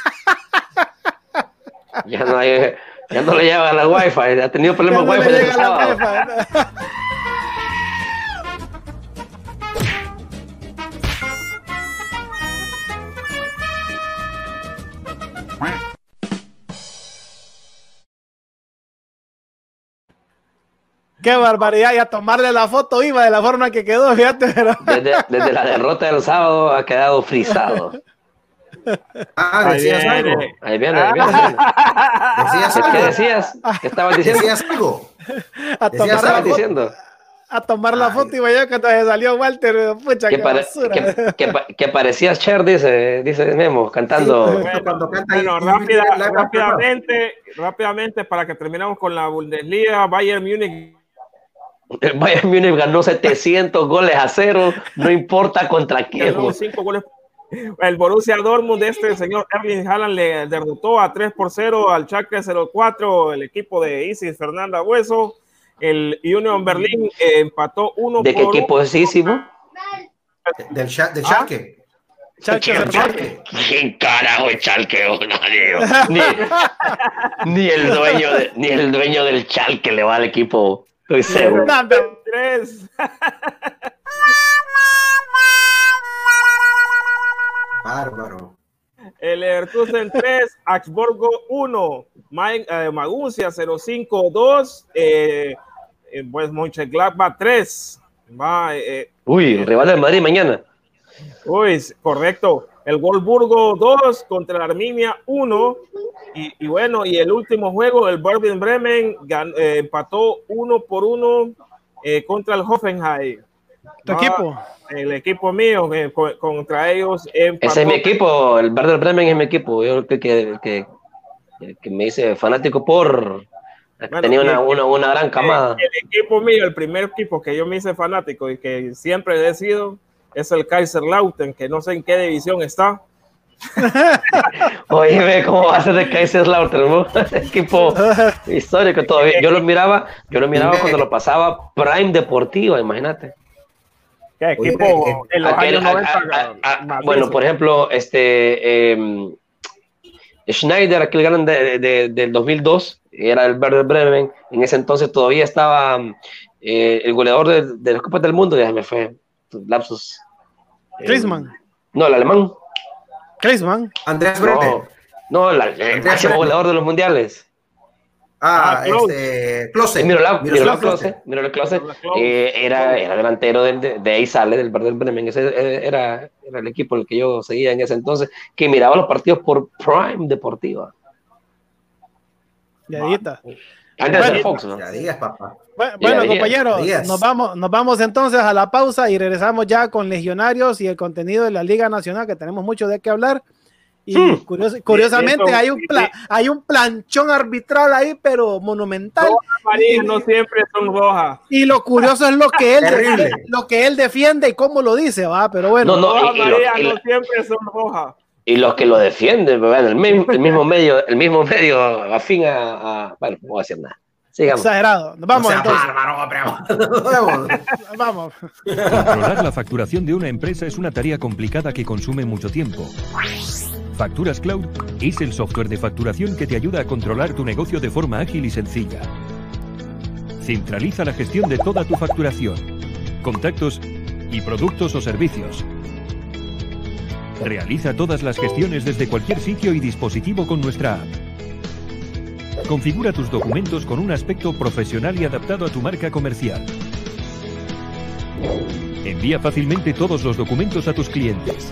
Ya no, hay, ya no le llega la wifi, ha tenido problemas no wifi. Le la wifi. Qué barbaridad, y a tomarle la foto iba de la forma que quedó, fíjate. Desde, desde la derrota del sábado ha quedado frisado. Ah, decías ahí algo. Ahí viene, ahí viene. ¿Decías ¿Qué decías? ¿Qué estabas diciendo? ¿Decías algo? A tomar, la foto, diciendo? a tomar la foto y vaya cuando se salió Walter, pucha, que, pare, que, que, parecías Cher, dice, dice Memo, cantando. Sí, bueno, cuando canta bueno, rápida, rápidamente, rápidamente, para que terminemos con la Bundesliga, Bayern Múnich el Bayern Múnich ganó 700 goles a cero, no importa contra quién. goles el Borussia Dortmund de este señor Erling Haaland le derrotó a 3 por 0 al Schalke 04, el equipo de Isis Fernanda Hueso. El Union Berlin eh, empató 1 ¿De qué equipo es Isis? Del, Schalke. Schalke. ¿Quién carajo es Schalke? ni, ni, el dueño ni el dueño del Schalke le va al equipo. Estoy seguro. Bárbaro. El Leverkusen 3, Augsburgo 1, eh, Maguncia 052, eh, eh, pues Mönchengladbach 3. Va, eh, Uy, el rival del Madrid mañana. Uy, correcto. El Wolfsburgo 2 contra la Arminia 1. Y, bueno, y el último juego, el Berlin Bremen empató 1 por 1 contra el Hoffenheim. ¿Tu equipo? El equipo mío, contra ellos. Ese es mi equipo, el Werder Bremen es mi equipo. Yo creo que, que, que, me hice fanático por. tenía una, una, una, gran camada. El, equipo mío, el primer equipo que yo me hice fanático y que siempre he sido, es el Kaiserlauten, que no sé en qué división está. Oye, ¿cómo va a ser de Kaiserslautern? ¿no? Equipo histórico todavía. Yo lo miraba, yo lo miraba cuando lo pasaba Prime Deportiva, imagínate. ¿Qué equipo en los años 90? bueno, por ejemplo, este eh, Schneider, aquel grande de, del 2002, era el Werder Bremen. En ese entonces todavía estaba eh, el goleador de, de las Copas del Mundo, ya me fue lapsus. Klinsmann. no, el alemán. Klinsmann. Andreas Bremen. No, no el máximo goleador de los mundiales. Ah, ah este, Klose. Miroslav, Miroslav Klose, Miroslav Klose eh, era, era delantero de, de, ahí sale, del Werder Bremen. Ese eh, era, era el equipo el que yo seguía en ese entonces, que miraba los partidos por Prime Deportiva. Ya está. Antes bueno, de Fox, ¿no? Ya digas, papá. Bueno, compañeros, nos vamos, nos vamos entonces a la pausa y regresamos ya con Legionarios y el contenido de la Liga Nacional, que tenemos mucho de qué hablar. Y hmm. curiosamente hay un hay un planchón arbitral ahí, pero monumental. María no siempre son rojas. Y lo curioso es lo que él defiende, lo que él defiende y cómo lo dice, va, pero bueno. No, no, no siempre son rojas. Y los que lo defienden, bueno, el, mismo, el mismo medio, el mismo medio afín a, a bueno, no voy a decir nada. Exagerado. Vamos entonces. Vamos. Controlar la facturación de una empresa es una tarea complicada que consume mucho tiempo. Facturas Cloud es el software de facturación que te ayuda a controlar tu negocio de forma ágil y sencilla. Centraliza la gestión de toda tu facturación, contactos y productos o servicios. Realiza todas las gestiones desde cualquier sitio y dispositivo con nuestra app. Configura tus documentos con un aspecto profesional y adaptado a tu marca comercial. Envía fácilmente todos los documentos a tus clientes.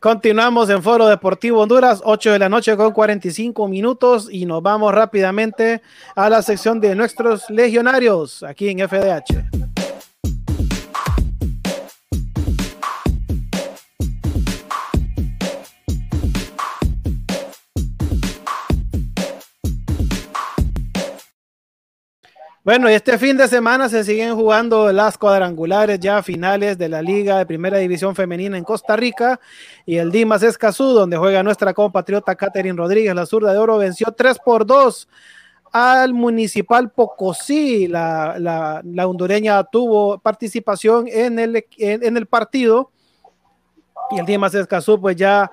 Continuamos en Foro Deportivo Honduras, 8 de la noche con 45 minutos y nos vamos rápidamente a la sección de nuestros legionarios aquí en FDH. Bueno, y este fin de semana se siguen jugando las cuadrangulares ya finales de la Liga de Primera División Femenina en Costa Rica y el Dimas Escazú, donde juega nuestra compatriota Catherine Rodríguez, la zurda de oro, venció 3 por 2 al Municipal Pocosí. La, la, hondureña tuvo participación en el, en, el partido y el Dimas Escazú pues ya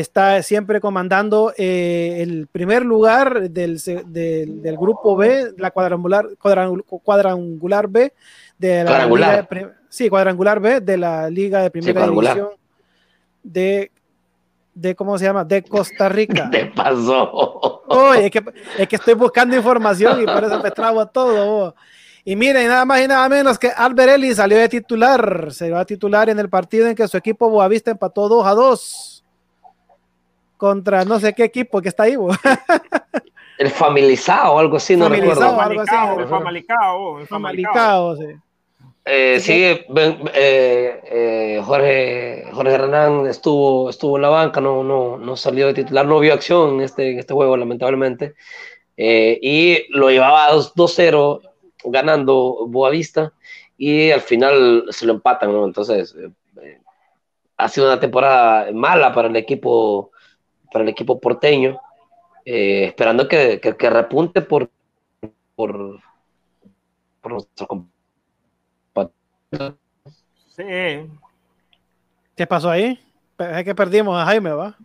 está siempre comandando eh, el primer lugar del, del, grupo B, la cuadrangular, cuadrangular B de la cuadrangular. Liga de, sí, cuadrangular B de la Liga de Primera División de, de, ¿cómo se llama? De Costa Rica. ¿Qué pasó? es, que, es que estoy buscando información y por eso me trago todo. Y miren, nada más y nada menos que Albert salió de titular. Se va a titular en el partido en que su equipo Boavista empató 2 a 2 contra no sé qué equipo que está ahí. el familizado o algo así, no recuerdo. Algo así. El Famalicao. El Famalicao, sí. Eh, sí, eh, eh, Jorge, Jorge Hernán estuvo, estuvo en la banca, no, no, no salió de titular, no vio acción en este, en este juego, lamentablemente. y lo llevaba 2-0 ganando Boavista y al final se lo empatan, ¿no? Entonces, ha sido una temporada mala para el equipo para el equipo porteño, eh, esperando que, que, repunte por, por, por nuestro Sí. ¿Qué pasó ahí? Es que perdimos a Jaime, ¿va?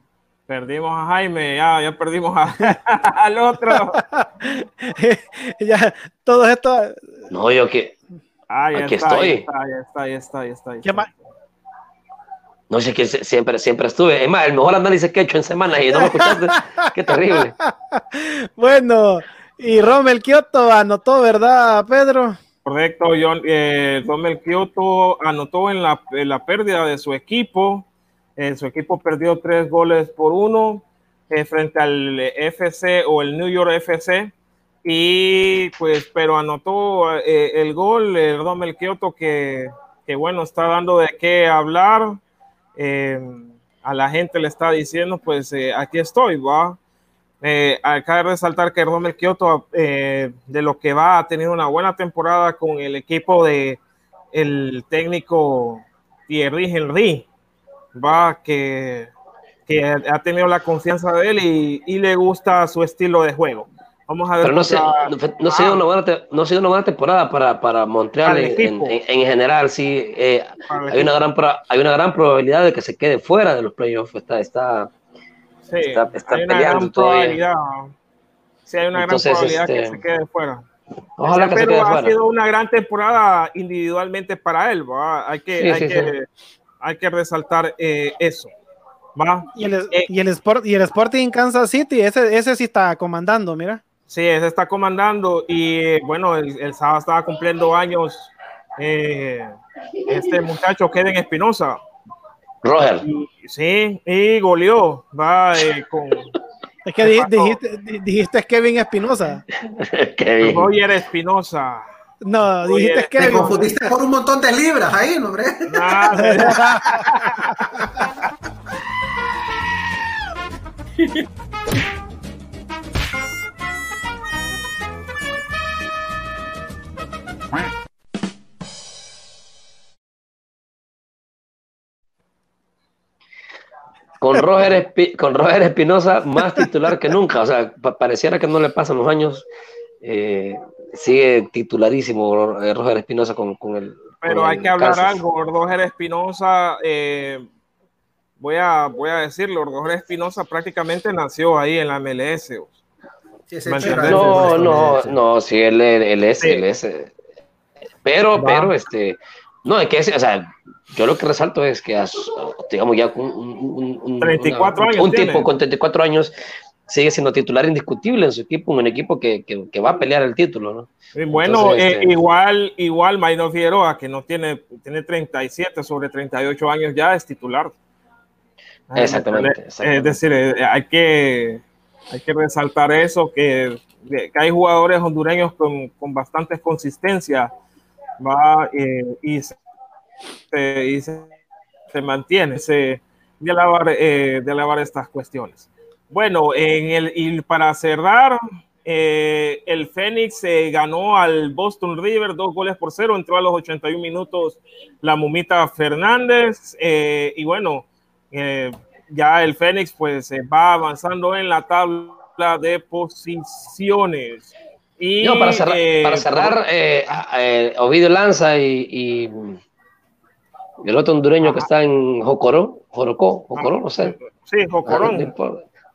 Perdimos a Jaime, ya, ya perdimos al otro. ya, todo esto. No, yo que. aquí estoy. Ahí está, ahí está, ahí está, ahí está. ¿Qué, más? No sé que siempre, siempre estuve. Es más, el mejor análisis que he hecho en semanas y no me escuchaste. Qué terrible. Bueno, y Rommel Kioto anotó, ¿verdad, Pedro? Correcto, John. Eh, Rommel Kioto anotó en la, pérdida de su equipo. Eh, su equipo perdió tres goles por uno eh, frente al FC o el New York FC. Y pues, pero anotó eh, el gol, el Rommel Kioto, que, que bueno, está dando de qué hablar eh, a la gente le está diciendo, pues eh, aquí estoy, va. Eh, acá de resaltar que Romel Kioto, de lo que va, a tener una buena temporada con el equipo de el técnico Thierry Henry, va, que, que ha tenido la confianza de él y le gusta su estilo de juego. Vamos a ver. Pero no, se, no, ha sido una buena, no ha sido una buena temporada para, para Montreal en, en, general. Sí, eh, hay, una gran, hay una gran probabilidad de que se quede fuera de los playoffs. Está, está, sí, está, está hay una gran probabilidad. Sí, hay una gran probabilidad que este, se quede fuera. Ojalá que se quede ha sido una gran temporada individualmente para él. ¿va? Hay, que, hay, que hay que resaltar eh, eso. ¿va? Y el, eh, y, el sport, y el Sporting Kansas City, ese, ese sí está comandando, mira. Sí, ese está comandando y bueno, el, sábado estaba cumpliendo años eh, este muchacho Kevin Espinosa. Roger. sí, y goleó, va eh, con... Es que dijiste, dijiste, Kevin Espinosa. Kevin. Roger Espinosa. No, dijiste Kevin. Te confundiste por un montón de libras ahí, hombre. Con Roger, con Roger Espinosa más titular que nunca, o sea, pareciera que no le pasan los años, eh, sigue titularísimo eh, Roger Espinosa con, con, el... Pero hay que hablar algo, Roger Espinosa, eh, voy, a, voy a decirlo, Roger Espinosa prácticamente nació ahí en la MLS. no, no, no, sí, él, él es, él es, pero, pero, este, no, hay que decir, o sea, yo lo que resalto es que, digamos, ya un, un, 34 años un tipo con 34 años sigue siendo titular indiscutible en su equipo, un equipo que, que, que va a pelear el título, ¿no? bueno, eh, este igual, igual Maynor Figueroa, que no tiene, tiene 37 sobre 38 años ya, es titular. Exactamente. Es decir, eh, hay que, hay que resaltar eso, que, que hay jugadores hondureños con, con bastante consistencia va eh, y, se, y se, mantiene se, de, alabar, eh, de alabar estas cuestiones. Bueno, en el, y para cerrar, eh, el Fénix ganó al Boston River dos goles por cero, entró a los 81 minutos la Mumita Fernández y bueno, ya el Fénix pues va avanzando en la tabla de posiciones para cerrar, para cerrar eh, eh, Ovidio Lanza y, El otro hondureño que está en Jocorón, Jorocó, Jocorón, no sé. Sí, Jocorón.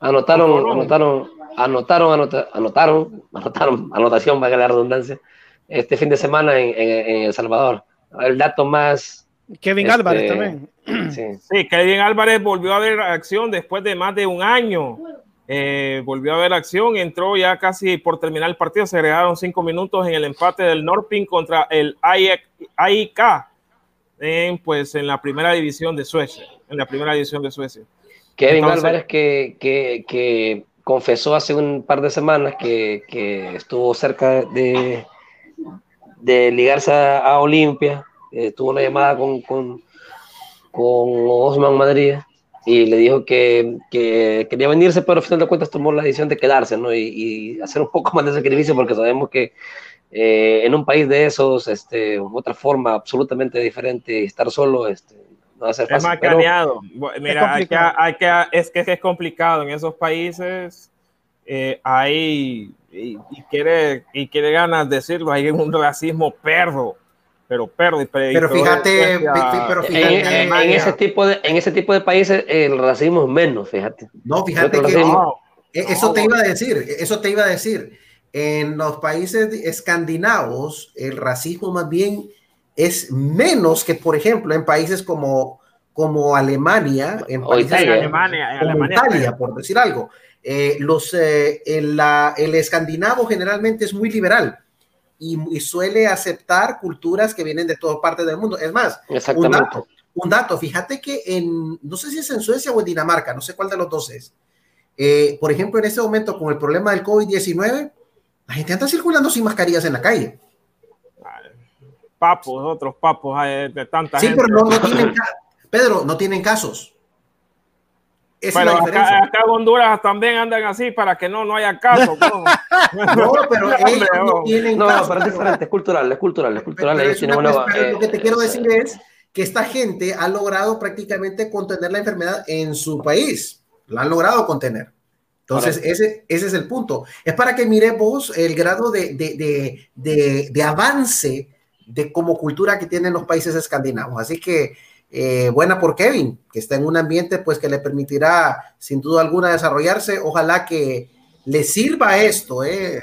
Anotaron, anotaron, anotaron, anotaron, anotaron, anotación, para la redundancia, este fin de semana en, El Salvador. El dato más. Kevin Álvarez este, también. Sí. Kevin Álvarez volvió a ver acción después de más de un año. Eh, volvió a ver acción, entró ya casi por terminar el partido, se agregaron cinco minutos en el empate del Norping contra el AIK, en, pues en la primera división de Suecia, en la primera división de Suecia. Kevin Álvarez que, que, confesó hace un par de semanas que, estuvo cerca de, de ligarse a, Olimpia, eh, tuvo una llamada con, con, con Osman Madrid y le dijo que, que, quería venirse, pero al final de cuentas tomó la decisión de quedarse, ¿no? Y, hacer un poco más de sacrificio, porque sabemos que eh, en un país de esos, este, otra forma absolutamente diferente, estar solo, este, no va a ser fácil. Es más caneado. Mira, es, que, hay que, es que es complicado. En esos países eh, hay, y, quiere, y quiere ganas de decirlo, hay un racismo perro pero pero, pero fíjate, pero fíjate en, ese tipo de en ese tipo de países el racismo es menos fíjate. No fíjate que e, eso te iba a decir eso te iba a decir. En los países escandinavos el racismo más bien es menos que por ejemplo en países como como Alemania en países Italia, Alemania, Alemania, Italia por decir algo. Eh, los eh, la, el escandinavo generalmente es muy liberal y, suele aceptar culturas que vienen de todas partes del mundo. Es más, un dato, un dato, fíjate que en, no sé si es en Suecia o en Dinamarca, no sé cuál de los dos es. Eh, por ejemplo, en este momento con el problema del COVID-19, la gente anda circulando sin mascarillas en la calle. Papos, otros papos de tanta sí, pero no, no tienen, Pedro, no tienen casos. Pero acá, acá, en Honduras también andan así para que no, no haya caso. no, pero ellos no tienen no, caso. pero es diferente, es cultural, es cultural, es cultural. lo que te quiero decir es que esta gente ha logrado prácticamente contener la enfermedad en su país. La han logrado contener. Entonces, ese, ese es el punto. Es para que mire vos el grado de, de, de, de, de avance de como cultura que tienen los países escandinavos. Así que eh, buena por Kevin, que está en un ambiente pues que le permitirá sin duda alguna desarrollarse. Ojalá que le sirva esto eh,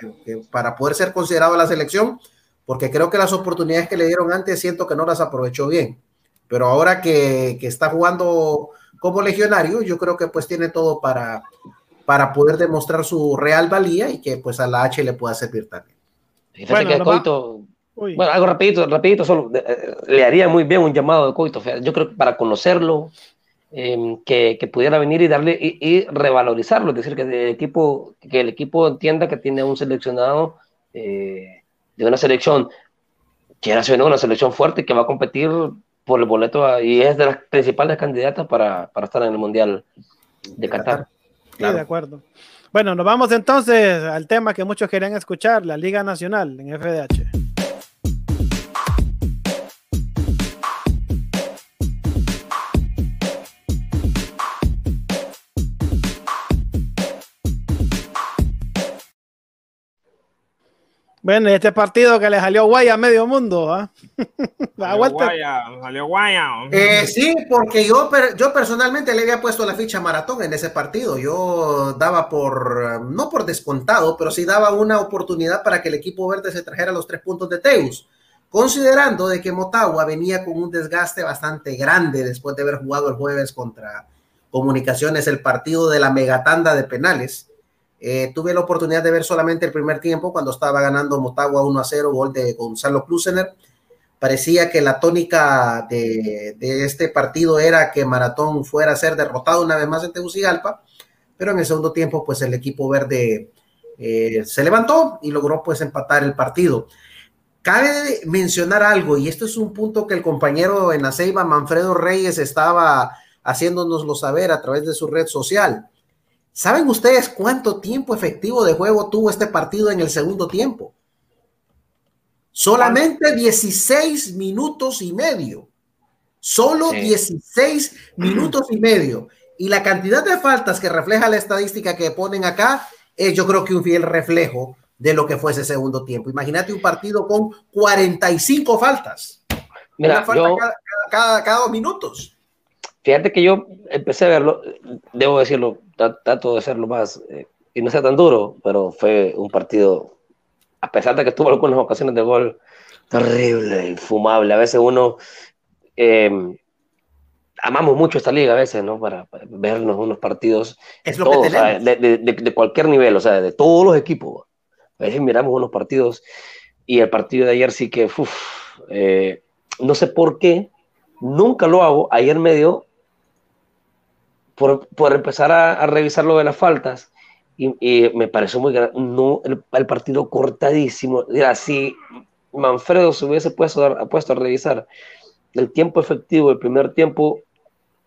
para poder ser considerado la selección, porque creo que las oportunidades que le dieron antes siento que no las aprovechó bien. Pero ahora que, está jugando como legionario, yo creo que pues tiene todo para, para poder demostrar su real valía y que pues a la H le pueda servir también. Bueno, que Coito, bueno, algo rapidito, rapidito, solo eh, le haría muy bien un llamado de Coito. Yo creo que para conocerlo, em, que, que, pudiera venir y darle y, revalorizarlo, es decir, que el equipo, que el equipo entienda que tiene un seleccionado eh, de una selección, que era una selección fuerte que va a competir por el boleto y es de las principales candidatas para, para estar en el Mundial de Qatar. Sí, de acuerdo. Bueno, nos vamos entonces al tema que muchos querían escuchar, la Liga Nacional en FDH. Bueno, este partido que le salió guay a medio mundo, ¿ah? Salió guaya, eh, sí, porque yo, yo personalmente le había puesto la ficha maratón en ese partido. Yo daba por, no por descontado, pero sí daba una oportunidad para que el equipo verde se trajera los tres puntos de Teus, considerando de que Motagua venía con un desgaste bastante grande después de haber jugado el jueves contra Comunicaciones el partido de la megatanda de penales eh, tuve la oportunidad de ver solamente el primer tiempo cuando estaba ganando Motagua 1 a 0, gol de Gonzalo Klusener. Parecía que la tónica de, este partido era que Maratón fuera a ser derrotado una vez más en Tegucigalpa, pero en el segundo tiempo, pues el equipo verde eh, se levantó y logró pues empatar el partido. Cabe mencionar algo, y esto es un punto que el compañero en la Ceiba, Manfredo Reyes, estaba haciéndonoslo saber a través de su red social. ¿Saben ustedes cuánto tiempo efectivo de juego tuvo este partido en el segundo tiempo? Solamente 16 minutos y medio. Solo 16 minutos y medio. Y la cantidad de faltas que refleja la estadística que ponen acá es yo creo que un fiel reflejo de lo que fue ese segundo tiempo. Imagínate un partido con 45 faltas. Mira, yo, cada, cada, dos minutos. Fíjate que yo empecé a verlo, debo decirlo, trato de hacerlo más eh, y no sea tan duro, pero fue un partido, a pesar de que tuvo algunas ocasiones de gol, terrible, infumable. A veces uno eh, amamos mucho esta liga a veces, ¿no? Para, vernos unos partidos de, cualquier nivel, o sea, de todos los equipos. A veces miramos unos partidos y el partido de ayer sí que, eh, no sé por qué, nunca lo hago. Ayer me dio por, por empezar a, revisar lo de las faltas y, me pareció muy grande. No, el, partido cortadísimo. Mira, si Manfredo se hubiese puesto, puesto a revisar el tiempo efectivo del primer tiempo,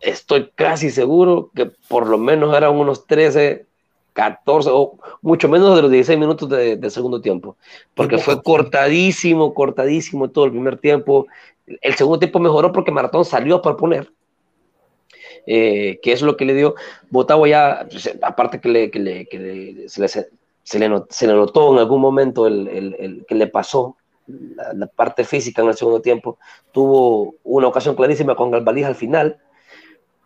estoy casi seguro que por lo menos eran unos 13, 14 o mucho menos de los 16 minutos de, segundo tiempo, porque fue cortadísimo, cortadísimo todo el primer tiempo. El segundo tiempo mejoró porque Maratón salió para poner, eh, que es lo que le dio. Botavo ya, pues, aparte que, le, que, le, que se, le, se, le notó en algún momento el, el, que le pasó la, parte física en el segundo tiempo, tuvo una ocasión clarísima con Galvaliz al final,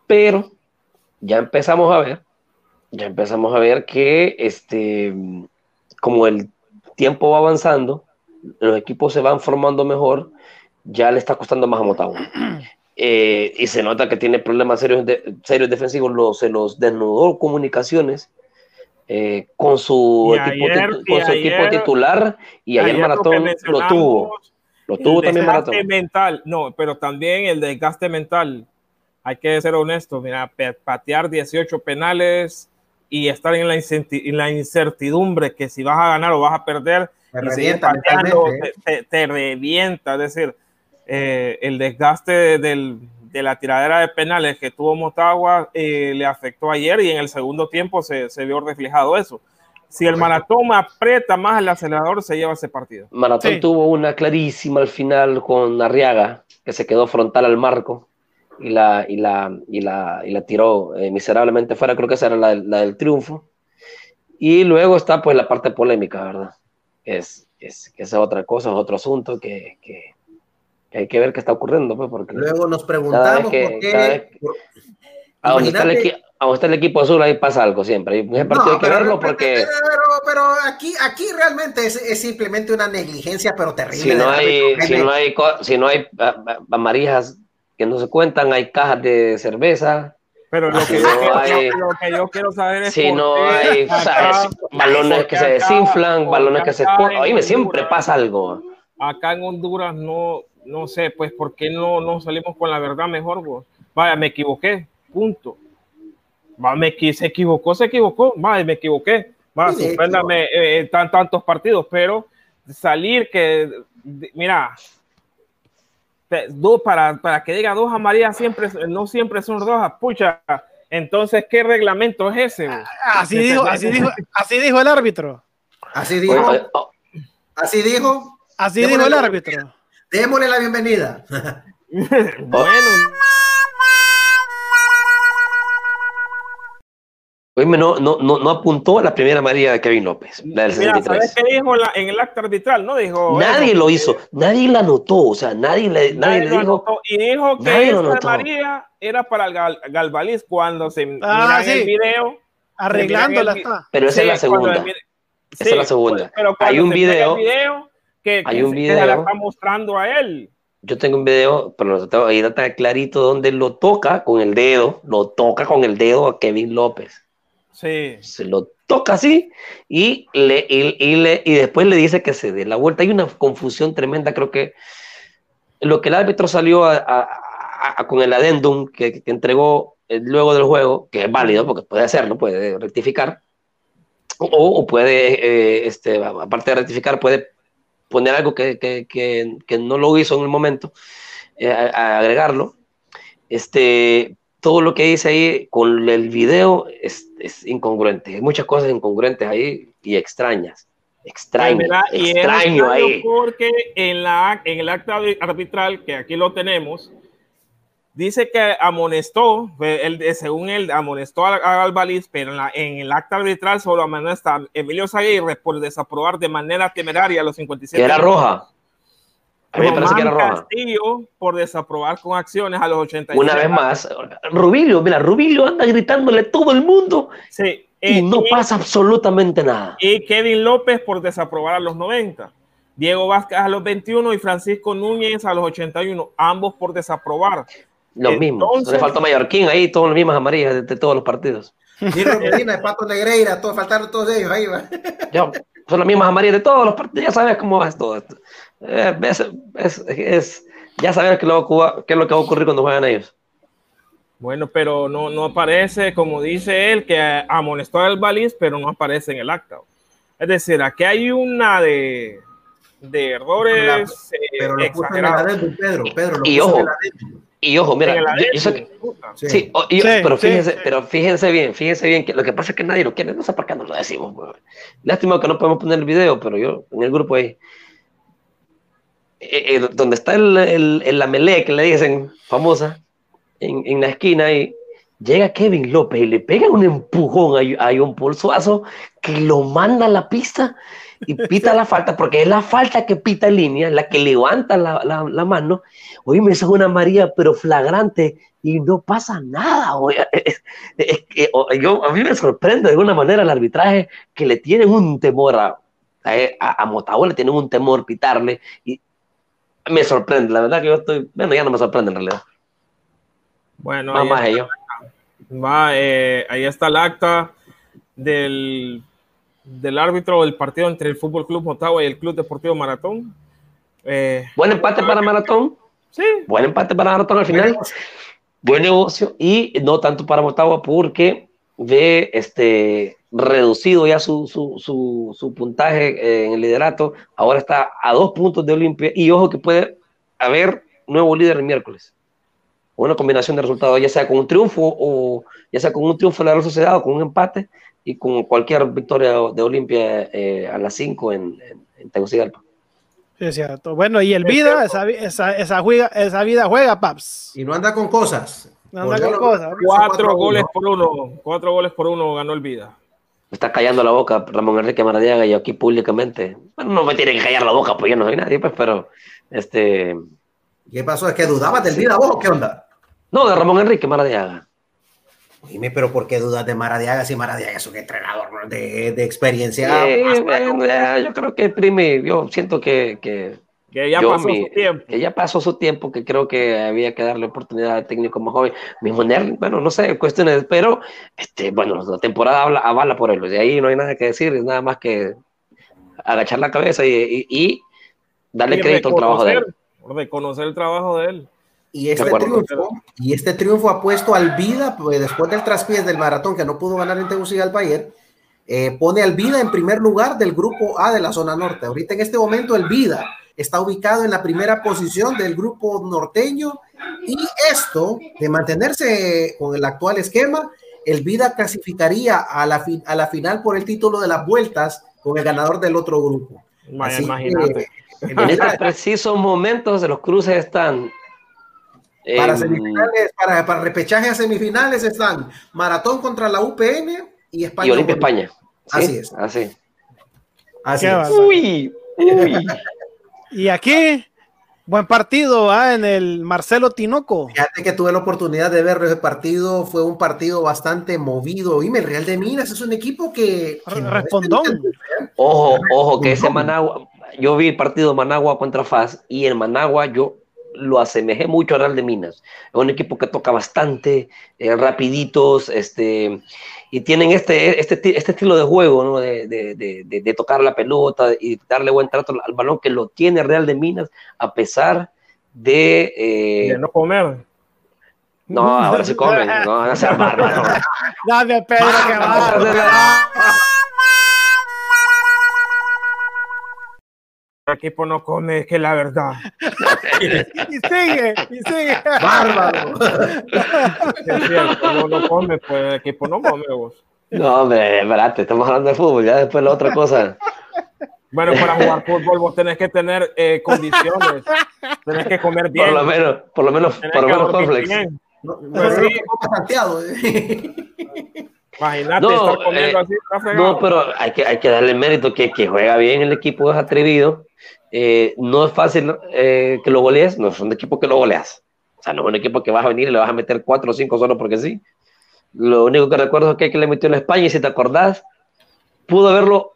pero ya empezamos a ver, ya empezamos a ver que este, como el tiempo va avanzando, los equipos se van formando mejor, ya le está costando más a Motagua. Eh, y se nota que tiene problemas serios, serios defensivos, se los desnudó comunicaciones eh, con su, equipo, titular y ayer, ayer Maratón lo tuvo. Lo tuvo también Maratón. mental, no, pero también el desgaste mental hay que ser honesto, mira, patear 18 penales y estar en la, incertidumbre que si vas a ganar o vas a perder, te revienta, ¿eh? te, revienta, es decir, eh, el desgaste de la tiradera de penales que tuvo Motagua eh, le afectó ayer y en el segundo tiempo se, vio reflejado eso. Si el maratón aprieta más el acelerador, se lleva ese partido. Maratón tuvo una clarísima al final con Arriaga, que se quedó frontal al marco y la, y la, y la, y la tiró eh, miserablemente fuera, creo que esa era la, la, del triunfo. Y luego está pues la parte polémica, ¿verdad? Es, es, que esa es otra cosa, es otro asunto que, que, hay que ver qué está ocurriendo, pues, porque luego nos preguntamos por qué. a, donde está el a el equipo azul ahí pasa algo siempre. Partido hay que verlo porque. Pero, pero, aquí, aquí realmente es, es, simplemente una negligencia, pero terrible. Si no hay, si no hay, si no hay amarillas que no se cuentan, hay cajas de cerveza. Pero lo que, yo, hay, lo que yo quiero saber es. Si no hay balones que se desinflan, balones que se. Oye, siempre pasa algo. Acá en Honduras no, no sé, pues, ¿por qué no, no salimos con la verdad mejor, vos? Vaya, me equivoqué, punto. Va, me, se equivocó, se equivocó, vaya, me equivoqué. Va, suspéndame eh, tan, tantos partidos, pero salir que, mira, dos para, para que diga dos amarillas siempre, no siempre son rojas, pucha, entonces, ¿qué reglamento es ese? Así dijo, así dijo, así dijo el árbitro. Así dijo. Oh. Así dijo. Así dijo el árbitro. Démosle la bienvenida. bueno. no, no, no, apuntó a la primera María de Kevin López, la del Mira, ¿Sabes qué dijo en el acta arbitral? No dijo. Nadie lo hizo, nadie la notó, o sea, nadie le, nadie, le dijo. Y dijo que esta María era para el Gal, cuando se ah, mira el video. Arreglándola está. Pero esa es la segunda. esa es la segunda. Pero hay un video, que, hay un video, la está mostrando a él. Yo tengo un video, pero ahí está clarito donde lo toca con el dedo, lo toca con el dedo a Kevin López. Se lo toca así y, le, y, le, y después le dice que se dé la vuelta. Hay una confusión tremenda, creo que lo que el árbitro salió con el adendum que, entregó eh, luego del juego, que es válido porque puede hacerlo, puede rectificar, o, puede, eh, este, aparte de rectificar, puede poner algo que, que, que, no lo hizo en el momento, eh, agregarlo. Este, todo lo que dice ahí con el video es, es incongruente. Hay muchas cosas incongruentes ahí y extrañas. Extraño, extraño ahí. Porque en, la, en el acta arbitral, que aquí lo tenemos, dice que amonestó, él, según él, amonestó a, a pero en, la, en, el acta arbitral solo amonesta Emilio Zaguirre por desaprobar de manera temeraria los 57. Que era roja. A mí me parece que era roja. Castillo por desaprobar con acciones a los 86. Una vez más, Rubilio, mira, Rubilio anda gritándole a todo el mundo. Sí. Y no pasa absolutamente nada. Y Kevin López por desaprobar a los 90. Diego Vázquez a los 21 y Francisco Núñez a los 81, ambos por desaprobar. Los mismos. Le faltó Mallorquín ahí, todos los mismos amarillos de, todos los partidos. Medina, Pato Negreira, todos, faltaron todos ellos ahí. Va. son las mismas amarillas de todos los partidos, ya sabes cómo va todo esto. Eh, es, es, ya sabes qué, qué es lo que va a ocurrir cuando juegan ellos. Bueno, pero no, no aparece, como dice él, que amonestó al Balis, pero no aparece en el acta. Es decir, aquí hay una de, de errores pero eh, exagerados. Pedro, Pedro, y ojo, y ojo, mira, sí, pero fíjense, pero fíjense bien, fíjense bien que lo que pasa es que nadie lo quiere, no sé por qué no lo decimos. Lástima que no podemos poner el video, pero yo en el grupo ahí, eh, eh, donde está el, el, la melee que le dicen famosa, en, en la esquina ahí, llega Kevin López y le pega un empujón a, a John Paul Suazo que lo manda a la pista y pita la falta, porque es la falta que pita en línea, la que levanta la, la, mano. Oye, me es una María, pero flagrante, y no pasa nada. yo, a mí me sorprende de alguna manera el arbitraje que le tienen un temor a, a, a le tienen un temor pitarle, y me sorprende, la verdad que yo estoy, bueno, ya no me sorprende en realidad. Bueno, ahí, Va, eh, ahí está el acta del del árbitro del partido entre el Fútbol Club Motagua y el Club Deportivo Maratón. Eh, Buen empate para Maratón. Sí. Buen empate para Maratón al final. Buen negocio. y no tanto para Motagua porque ve este reducido ya su, su, su, puntaje en el liderato. Ahora está a dos puntos de Olimpia y ojo que puede haber nuevo líder el miércoles. Una combinación de resultados, ya sea con un triunfo o ya sea con un triunfo de la Real Sociedad o con un empate y con cualquier victoria de Olimpia eh, a las 5 en, en, Tegucigalpa. es cierto. Bueno, y el Vida, esa, esa, esa, juega, esa vida juega, Paps. Y no anda con cosas. No anda con cosas. Cuatro, goles por uno. Cuatro goles por uno ganó el Vida. Me está callando la boca Ramón Enrique Maradiaga y aquí públicamente. Bueno, no me tiene que callar la boca, pues yo no soy nadie, pues, pero este. ¿Qué pasó? ¿Es que dudabas del Vida vos o qué onda? No, de Ramón Enrique Maradiaga. Dime, pero ¿por qué dudas de Maradiaga si Maradiaga es un entrenador de, de experiencia? yo creo que prime, yo siento que, que, que ya pasó su tiempo. Que ya pasó su tiempo, que creo que había que darle oportunidad al técnico más joven. Mismo bueno, no sé, cuestiones, pero este, bueno, la temporada habla, avala por él. De ahí no hay nada que decir, es nada más que agachar la cabeza y, y, darle crédito al trabajo de él. Reconocer el trabajo de él. Y este, triunfo, y este triunfo ha puesto al Vida, pues, después del traspiés del maratón que no pudo ganar en Tegucigalpa ayer, eh, pone al Vida en primer lugar del grupo A de la zona norte. Ahorita en este momento el Vida está ubicado en la primera posición del grupo norteño y esto de mantenerse con el actual esquema, el Vida clasificaría a la, a la final por el título de las vueltas con el ganador del otro grupo. imagínate. en estos precisos momentos de los cruces están para semifinales, para, para repechaje a semifinales están Maratón contra la UPN y España. Y Olimpia España. Así es. Así. Así es. Uy, uy. y aquí, buen partido ¿ah? en el Marcelo Tinoco. Fíjate que tuve la oportunidad de ver ese partido, fue un partido bastante movido. Dime, el Real de Minas es un equipo que. que Respondón. ojo, ojo, que ese Managua, yo vi el partido Managua contra FAS y en Managua yo lo asemejé mucho a Real de Minas. Es un equipo que toca bastante, eh, rapiditos, este, y tienen este, este, este estilo de juego, ¿no? de, de, de, tocar la pelota y darle buen trato al balón que lo tiene Real de Minas a pesar de... Eh, no comer. No, ahora se comen, no, no sea bárbaro. Dame Pedro que va. Equipo no come, es que la verdad. y sigue, y sigue. Bárbaro. Es cierto, no, no come, pues el equipo no come vos. No, hombre, espérate, estamos hablando de fútbol, ya después la otra cosa. Bueno, para jugar fútbol vos tenés que tener eh, condiciones, tenés que comer bien. Por lo menos, por lo menos, por lo menos complex. No, pues sí, Imagínate No, estar comiendo eh, así, está fregado. No, pero hay que, hay que darle mérito que, que juega bien el equipo, es atrevido. Eh, no es fácil eh, que lo golees, no es un equipo que lo goleas. O sea, no es un equipo que vas a venir y le vas a meter cuatro o cinco solo porque sí. Lo único que recuerdo es que, que le metió en España y si te acordás, pudo haberlo,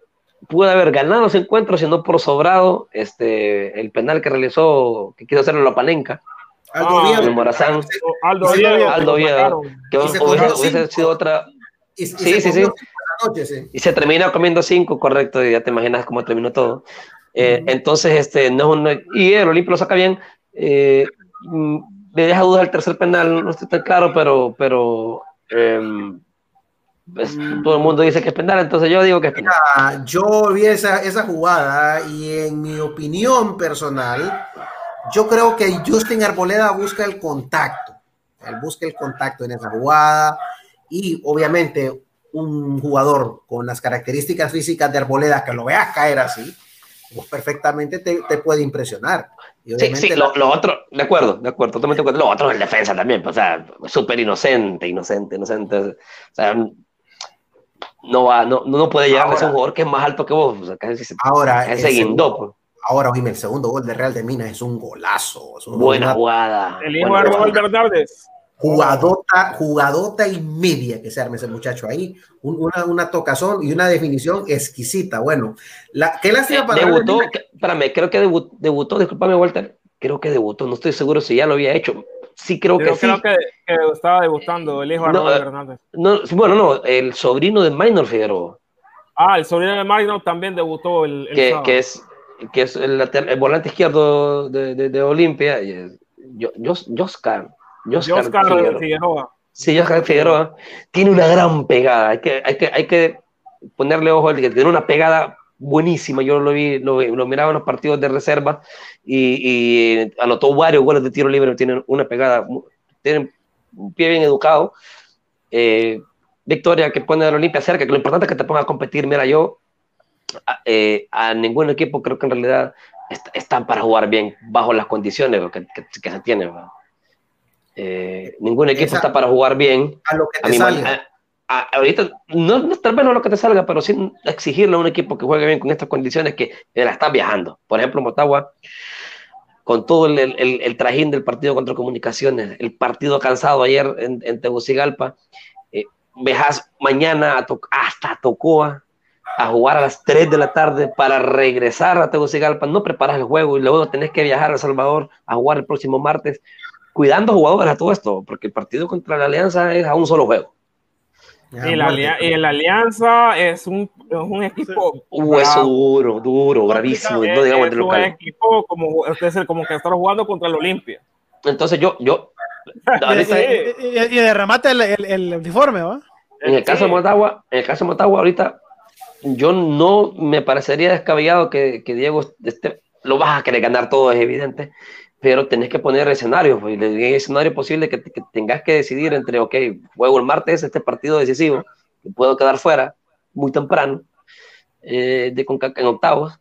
pudo haber ganado ese encuentro, siendo por sobrado este, el penal que realizó, que quiso hacerlo la Palenca, Aldo Ah, Viedo. Aldo Aldo Viedo. mataron. que hubiese, sido otra, Y, y Sí, se sí, sí. noche, y se termina comiendo cinco, correcto, y ya te imaginas cómo terminó todo. Eh, Entonces, este, no es una- y el Olimpia lo saca bien. eh, mm, me deja dudas el tercer penal, no estoy tan claro, pero, pero em, pues, todo el mundo dice que es penal, entonces yo digo que es penal. Yo vi esa, esa jugada y en mi opinión personal, yo creo que Justin Arboleda busca el contacto. Él busca el contacto en esa jugada y obviamente un jugador con las características físicas de Arboleda que lo veas caer así, pues perfectamente te, te puede impresionar. Y Sí, sí, lo, lo otro, de acuerdo, de acuerdo, totalmente de acuerdo. Lo otro es el defensa también, pues, o sea, súper inocente, inocente, inocente. O sea, no va, no, no puede llegar a ser Ahora- un jugador que es más alto que vos, o sea, casi se, ahora, casi el segundo, pues. ahora oíme, el segundo gol de Real de Minas es un golazo. es un- Buena jugada. El hijo de jugada. Bernardes. Jugadota, jugadota y media que se arme ese muchacho ahí, Un- una, una tocazón y una definición exquisita. Bueno, la, qué lástima para Debutó, que- espérame, creo que debu- debutó, discúlpame, Walter, creo que debutó, no estoy seguro si ya lo había hecho. Sí, creo Yo que sí. creo que, que estaba debutando el hijo de No, eh. No, sí, bueno, no, el sobrino de Minor Figueroa, Ah, el sobrino de Magno también debutó el, el que, es, que es el, lateral- el volante izquierdo de, de, de Olimpia, Yo- Jos- Joscar Oscar Figueroa. Figueroa. Sí, Joscar Figueroa tiene una gran pegada. Hay que, hay que, hay que ponerle ojo al que tiene una pegada buenísima. Yo lo vi, lo, lo miraba en los partidos de reserva y, y anotó varios goles de tiro libre. Tiene una pegada, mu- tiene un pie bien educado. Eh, victoria que pone al Olimpia cerca, que lo importante es que te ponga a competir. Mira, yo a, eh, a ningún equipo creo que en realidad est- están para jugar bien bajo las condiciones que, que- que se tienen. Eh, ningún equipo Esa- está para jugar bien A lo que te salga. a- a- ahorita, no, no tal vez no lo que te salga, pero sí exigirle a un equipo que juegue bien con estas condiciones que la están viajando. Por ejemplo, Motagua, con todo el, el- el trajín del partido contra Comunicaciones, el partido cansado ayer en, en Tegucigalpa, eh, viajas mañana a To- hasta Tocoa a jugar a las 3 de la tarde para regresar a Tegucigalpa, no preparas el juego y luego tenés que viajar a El Salvador a jugar el próximo martes, cuidando jugadores a todo esto, porque el partido contra la Alianza es a un solo juego. Y la, y la Alianza es un, es un equipo. Uh, eso bravo. duro, duro, bravísimo, Es- no digamos de es un equipo como, es el- como que está jugando contra el Olimpia. Entonces yo, yo, Y, ahorita, y- y- y de remate el, el, el uniforme, ¿va? en el caso de Sí. Motagua, en el caso de Motagua ahorita, yo no me parecería descabellado que, que Diego esté, lo vas a querer ganar todo, es evidente, pero tenés que poner escenarios, pues, y el escenario posible que, que tengas que decidir entre, ok, juego el martes este partido decisivo, que puedo quedar fuera muy temprano, eh, de Conca- en octavos,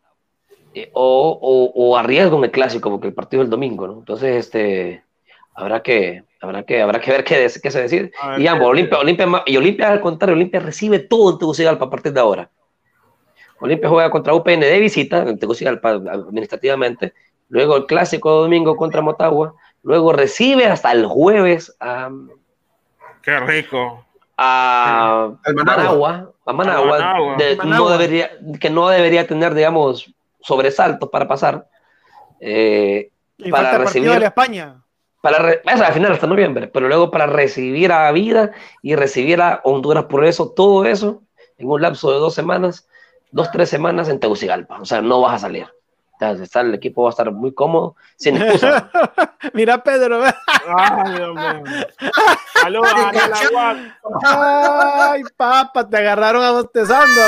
eh, o, o, o arriesgo en el clásico, porque el partido es el domingo, ¿no? Entonces, este, habrá que, habrá que, habrá que ver qué, qué se decide. Ver Y ambos. Olimpia, Olimpia, y Olimpia al contrario, Olimpia recibe todo en Tegucigalpa a partir de ahora. Olimpia juega contra UPN de visita, en Tegucigalpa administrativamente, luego el clásico domingo contra Motagua, luego recibe hasta el jueves a, Qué rico. a Managua. Managua, a Managua, Managua. de- Managua. No debería, que no debería tener, digamos, sobresaltos para pasar. eh, Y Para falta el partido recibir- de la España. para re- eso, al final hasta noviembre, pero luego para recibir a Vida y recibir a Honduras por eso, todo eso en un lapso de dos semanas, dos, tres semanas en Tegucigalpa. O sea, no vas a salir. O sea, está- el equipo va a estar muy cómodo, sin excusa. Mira, Pedro. Ay, Dios mío. Saludos a la. Ay, papá, te agarraron a bostezando.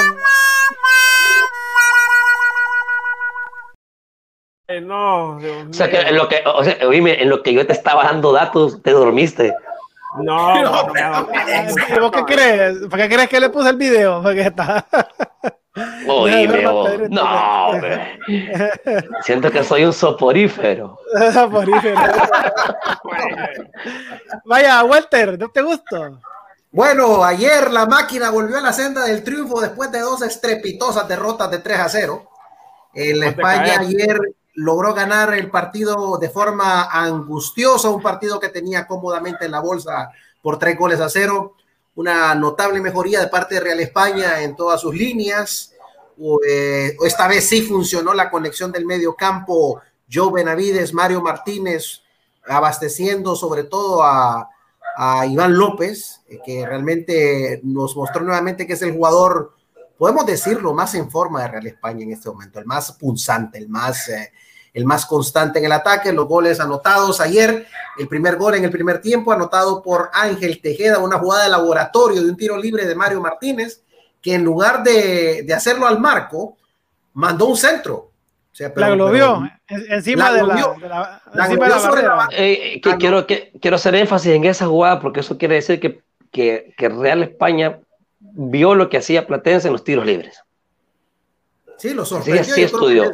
Eh, No, Dios O sea, que en lo que, o sea, oíme, en lo que yo te estaba dando datos, te dormiste. No, No, no, pero- no, ¿Y vos qué crees? ¿Para qué crees que le puse el video? Porque está. Oíme, No, Pedro, no, hombre. Siento que soy un soporífero. Por ahí, pero- Vaya, Walter, ¿no te gustó? Bueno, ayer la máquina volvió a la senda del triunfo después de dos estrepitosas derrotas de 3 a 0. El España ayer logró ganar el partido de forma angustiosa, un partido que tenía cómodamente en la bolsa por tres goles a cero. Una notable mejoría de parte de Real España en todas sus líneas. Eh, esta vez sí funcionó la conexión del medio campo Joe Benavides, Mario Martínez, abasteciendo sobre todo a, Iván López, eh, que realmente nos mostró nuevamente que es el jugador, podemos decirlo, más en forma de Real España en este momento, el más punzante, el más, eh, el más constante en el ataque, los goles anotados ayer, el primer gol en el primer tiempo, anotado por Ángel Tejeda, una jugada de laboratorio de un tiro libre de Mario Martínez, que en lugar de, de hacerlo al marco, mandó un centro la globió encima de la, barrera. Eh, que, quiero, que, quiero hacer énfasis en esa jugada porque eso quiere decir que, que, que, Real España vio lo que hacía Platense en los tiros libres. Sí, lo sorprendió. Sí, estudió.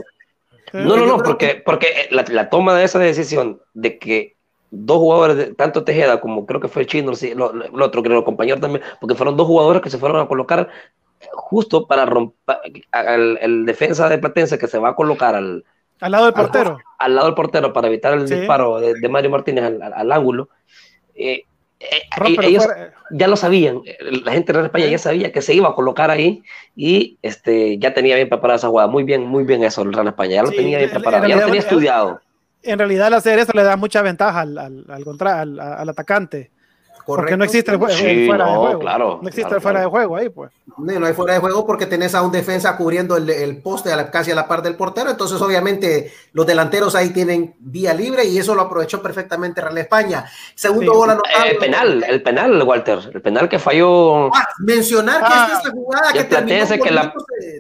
No, no, no, porque, porque la, la, toma de esa decisión de que dos jugadores, tanto Tejeda como creo que fue el chino, el otro, que lo compañero también, porque fueron dos jugadores que se fueron a colocar justo para romper el, defensa de Platense que se va a colocar al, al lado del portero. Al, lado del portero para evitar el disparo de, Mario Martínez al, ángulo. Eh, eh, ellos ya lo sabían, la gente de España ya sabía que se iba a colocar ahí y este, ya tenía bien preparada esa jugada. Muy bien, muy bien eso el Real España, ya lo tenía bien preparado, ya lo tenía estudiado. En realidad, al hacer eso le da mucha ventaja al, al, al, al atacante porque no existe el, fuera de juego. Claro, no existe el fuera de juego ahí, pues. No, hay fuera de juego porque tenés a un defensa cubriendo el, poste a casi a la par del portero. Entonces, obviamente, los delanteros ahí tienen vía libre y eso lo aprovechó perfectamente Real España. Segundo gol anotado. El penal, el penal, Walter. El penal que falló. Ah, mencionar que esta es la jugada que terminó que la,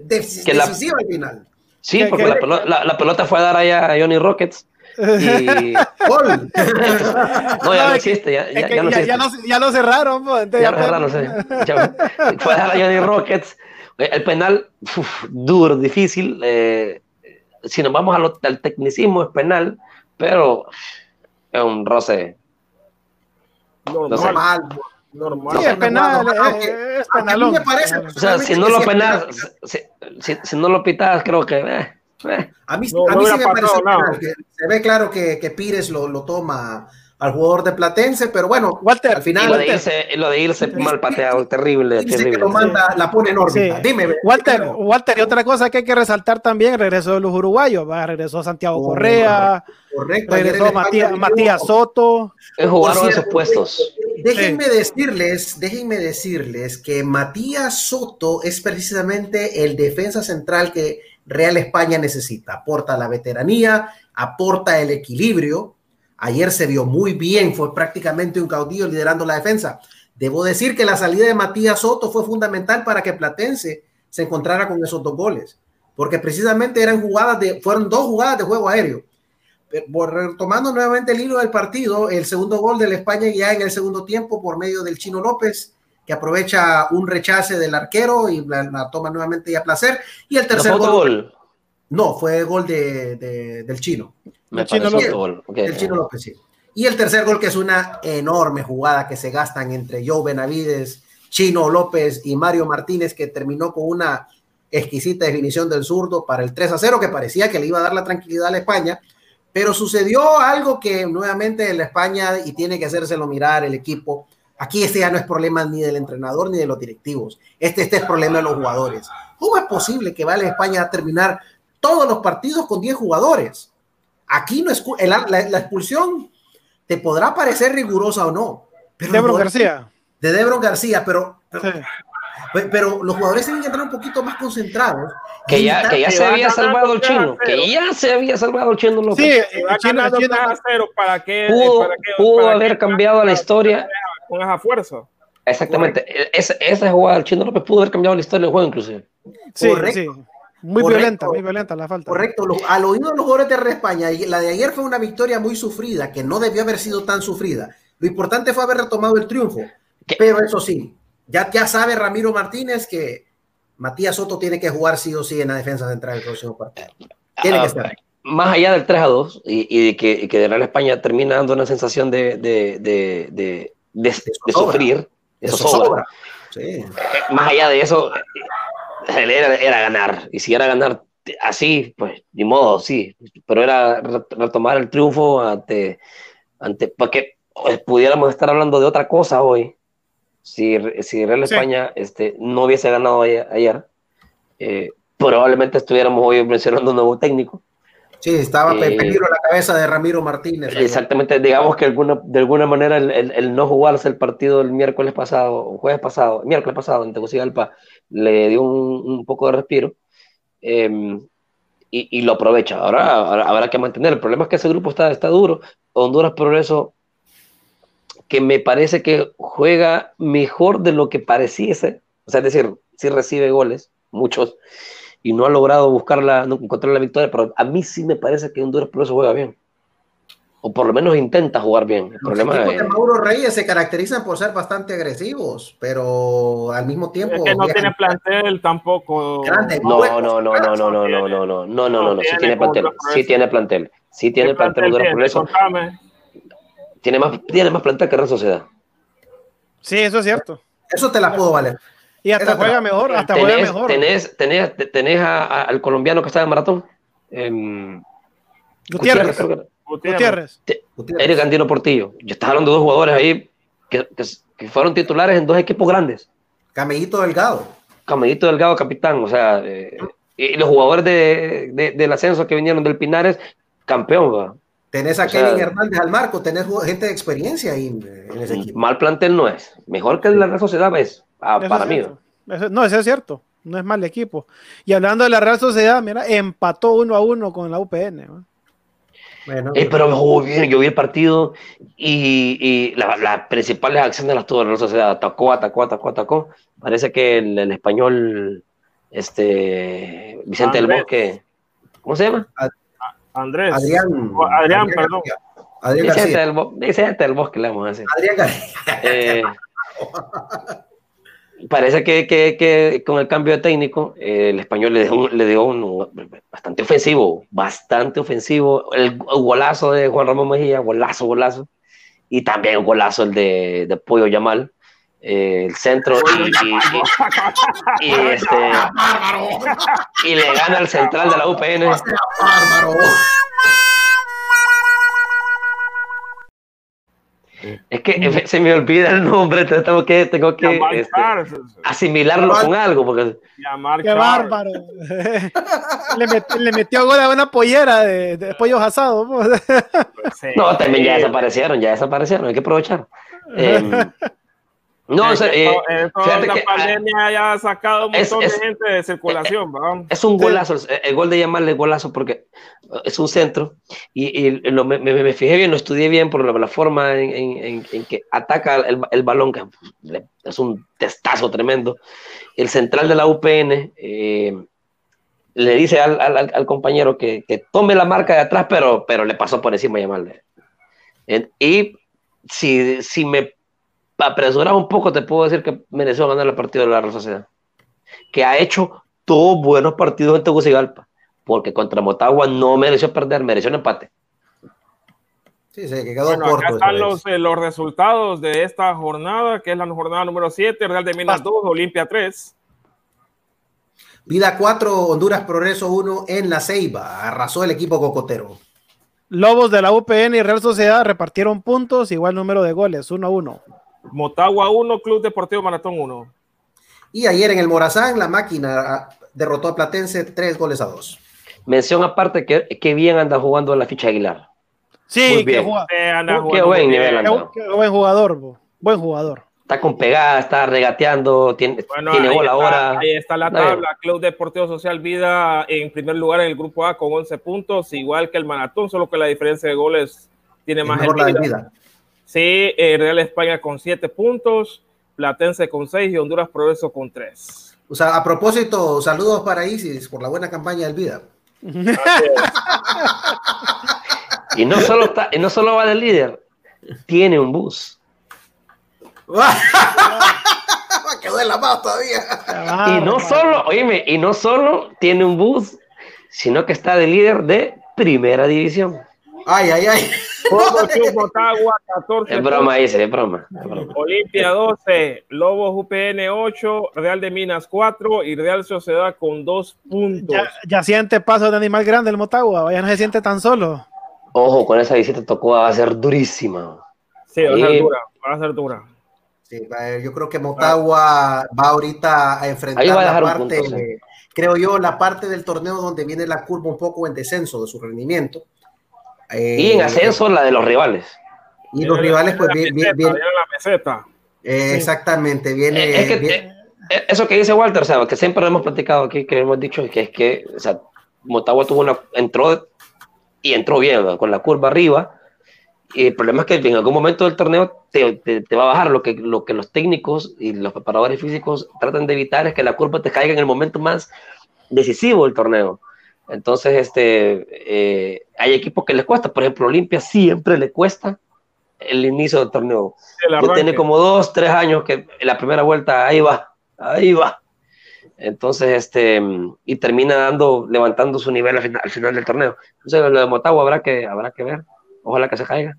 decisiva al final. Sí, porque la, la, pelota fue a dar ahí a Johnny Rockets y... no, ya no existe, ya, ya, ya, no existe. ya, lo, cerraron. ya, lo cerraron, sí. Fue a Johnny Rockets. El penal, duro, difícil. Eh, si nos vamos al tecnicismo, es penal, pero es un roce. Normal. Normal. Sí, es penal, es, penal. o sea, si no lo penal, si, si, si, no lo pitas, creo que. Eh, a mí, a mí sí me parece se ve claro que, que Pires lo, lo, toma al jugador de Platense, pero bueno, Walter, al final. lo de irse, lo de irse mal pateado, terrible. terrible. Que lo manda, la pone enorme. Dime, Walter, Walter, y otra cosa que hay que resaltar también: regresó de los uruguayos, ¿va? regresó Santiago oh, Correa, correcto, regresó Matías, Matías, Soto. Jugaron esos puestos. Déjenme decirles, déjenme decirles que Matías Soto es precisamente el defensa central que Real España necesita. Aporta la veteranía, aporta el equilibrio. Ayer se vio muy bien, fue prácticamente un caudillo liderando la defensa. Debo decir que la salida de Matías Soto fue fundamental para que Platense se encontrara con esos dos goles, porque precisamente eran jugadas de, fueron dos jugadas de juego aéreo. retomando nuevamente el hilo del partido, el segundo gol de la España ya en el segundo tiempo por medio del Chino López que aprovecha un rechace del arquero y la, toma nuevamente a placer. Y el tercer gol, No, fue gol de, del chino. el chino López. Gol. El chino López, sí. Y el tercer gol, que es una enorme jugada que se gastan entre Joe Benavides, Chino López y Mario Martínez, que terminó con una exquisita definición del zurdo para el 3 a 0, que parecía que le iba a dar la tranquilidad a la España. Pero sucedió algo que nuevamente la España, y tiene que hacérselo mirar el equipo, Aquí este ya no es problema ni del entrenador ni de los directivos. Este, este es problema de los jugadores. ¿Cómo es posible que vale España a terminar todos los partidos con 10 jugadores? Aquí no es la, expulsión te podrá parecer rigurosa o no. Pero Debron García. De Debron García, pero, pero, los jugadores tienen que entrar un poquito más concentrados. Que ya, que ya se había salvado el chino, que ya se había salvado el chino Sí, el chino, el chino, ¿para qué, pudo, pudo haber cambiado la historia con esa fuerza. Exactamente. Esa, esa jugada del Chino López pudo haber cambiado la historia del juego, inclusive. Sí, sí. Muy violenta, muy violenta la falta. Correcto. al oído de los jugadores de España, la de ayer fue una victoria muy sufrida, que no debió haber sido tan sufrida. Lo importante fue haber retomado el triunfo. Pero eso sí, ya, ya sabe Ramiro Martínez que Matías Soto tiene que jugar sí o sí en la defensa central del próximo partido. Tiene que ah, estar Más allá del 3 a 2 y, de que, que de Real España termina dando una sensación de, de, de, de, sufrir, Eso, sobra. Más allá de eso, era, era, ganar. Y si era ganar así, pues ni modo, sí. Pero era retomar el triunfo ante, ante porque pudiéramos estar hablando de otra cosa hoy. Si, si Real España este, no hubiese ganado ayer, eh, probablemente estuviéramos hoy mencionando un nuevo técnico. Sí, estaba eh, peligro la cabeza de Ramiro Martínez. Exactamente, digamos que alguna, de alguna manera el, el, no jugarse el partido el miércoles pasado, jueves pasado, miércoles pasado en Tegucigalpa, le dio un, un poco de respiro em, y, y, lo aprovecha. Ahora, habrá que mantener. El problema es que ese grupo está, está duro. Honduras Progreso, que me parece que juega mejor de lo que pareciese, o sea, es decir, sí recibe goles, muchos, y no ha logrado buscarla, encontrar la victoria, pero a mí sí me parece que Honduras por eso juega bien. O por lo menos intenta jugar bien. El Los problema equipos de Mauro Reyes se caracterizan por ser bastante agresivos, pero al mismo tiempo. Es que no tiene plantel tampoco. Grande, no, no, no, no, no, no, no, no, no, no, no, no, no, no, sí tiene plantel. Sí tiene plantel. Sí tiene plantel Honduras Progreso. Tiene más, tiene más plantel que Real Sociedad. Sí, eso es cierto. Eso te la puedo valer. Y hasta juega mejor, hasta tenés, juega mejor. Tenés, tenés, tenés a, a, al colombiano que está en maratón. Eh, Gutiérrez. Gutiérrez. Gutiérrez. Gutiérrez. Eric Andino Portillo. Yo estaba hablando de dos jugadores ahí que, que, que, fueron titulares en dos equipos grandes. Camellito Delgado. Camellito Delgado, capitán. O sea, eh, y los jugadores de, de, del ascenso que vinieron del Pinares, campeón. Tenés a o Kevin sea, Hernández al marco, tenés gente de experiencia ahí en ese equipo. Mal plantel no es. Mejor que la Real Sociedad es. Ah, para mí. Eso, no, eso es cierto. No es mal equipo. Y hablando de la Real Sociedad, mira, empató uno a uno con la UPN. ¿no? Bueno, eh, pero jugó bien, yo vi el partido y, y las la principales acciones las tuvo la Real Sociedad. Atacó, atacó, atacó, atacó. Parece que el, el español, este, Vicente Andrés. del Bosque, ¿cómo se llama? Andrés. Adrián. Adrián, Adrián perdón. Adrián Vicente, del Bo Vicente del Bosque le vamos a decir. Adrián García. Eh, parece que, que, que, con el cambio de técnico, eh, el español le dio, le dio un, bastante ofensivo, bastante ofensivo. El, golazo de Juan Ramón Mejía, golazo, golazo. Y también un golazo el de, de Pollo Yamal. Eh, el centro y, y, y, y, este, y le gana al central de la UPN. Es que se me olvida el nombre, tengo que, tengo que este, asimilarlo con algo. Porque... ¡Qué bárbaro! le, met, le, metió gol a una pollera de, de pollos asados. sí, no, también ya desaparecieron, ya desaparecieron, hay que aprovechar. Eh, no, sea, eh, la que, pandemia ya ha sacado un montón es, de gente de circulación. Es, es un golazo, el, el, gol de llamarle golazo porque es un centro y, y lo, me, me, me, fijé bien, lo estudié bien por la, la forma en, en, en, que ataca el, el, balón, que es un testazo tremendo. El central de la UPN eh, le dice al, al, al compañero que, que, tome la marca de atrás, pero, pero le pasó por encima llamarle. Y si, si me apresurar un poco, te puedo decir que mereció ganar el partido de la Real Sociedad. Que ha hecho todos buenos partidos en Tegucigalpa. Porque contra Motagua no mereció perder, mereció un empate. Sí, que quedó bueno, corto. Acá están los, eh, los, resultados de esta jornada, que es la jornada número 7, Real de Minas 2, Olimpia 3. Vida 4, Honduras Progreso 1 en la Ceiba. Arrasó el equipo cocotero. Lobos de la UPN y Real Sociedad repartieron puntos, igual número de goles, 1 a 1. Motagua 1, Club Deportivo Maratón 1. Y ayer en el Morazán, la máquina derrotó a Platense 3 goles a 2. Mención aparte que, que bien anda jugando la ficha Aguilar. Sí, Muy bien. que juega. Qué, qué buen nivel anda. Qué, qué buen jugador, bo. buen jugador. Está con pegada, está regateando, tiene, bueno, tiene gol está, ahora. Ahí está la tabla. Club Deportivo Social Vida en primer lugar en el grupo A con 11 puntos, igual que el Maratón, solo que la diferencia de goles tiene más el vida. vida. Sí, eh, Real España con 7 puntos, Platense con 6 y Honduras Progreso con 3. O sea, a propósito, saludos para Isis por la buena campaña del Vida. y no solo, está, y no solo va del líder, tiene un bus. Quedó en la mano todavía. y no solo, oíme, y no solo tiene un bus, sino que está de líder de primera división. Ay, ay, ay. Motagua 14. Es broma, ese, es broma. Olimpia 12, Lobos UPN 8, Real de Minas 4 y Real Sociedad con 2 puntos. Ya, siente paso de animal grande el Motagua, ya no se siente tan solo. Ojo, con esa visita tocó, va a ser durísima. Sí, va a ser dura, va a ser dura. Sí, yo creo que Motagua va ahorita a enfrentar la parte, creo yo, la parte del torneo donde viene la curva un poco en descenso de su rendimiento y en eh, ascenso la de los rivales. Y los rivales, pues, viene la meseta. Eh, exactamente, viene. Eh, eso que dice Walter, o sea, que siempre lo hemos platicado aquí, que hemos dicho que es que, o sea, Motagua tuvo una, entró y entró bien, con la curva arriba. Y el problema es que en algún momento del torneo te, te, va a bajar. Lo que, lo que los técnicos y los preparadores físicos tratan de evitar es que la curva te caiga en el momento más decisivo del torneo. Entonces, este, eh, hay equipos que les cuesta. Por ejemplo, Olimpia siempre le cuesta el inicio del torneo. tiene como dos, tres años que en la primera vuelta ahí va, ahí va. Entonces, este, y termina dando, levantando su nivel al final, del torneo. Entonces, lo de Motagua habrá que, habrá que ver. Ojalá que se caiga.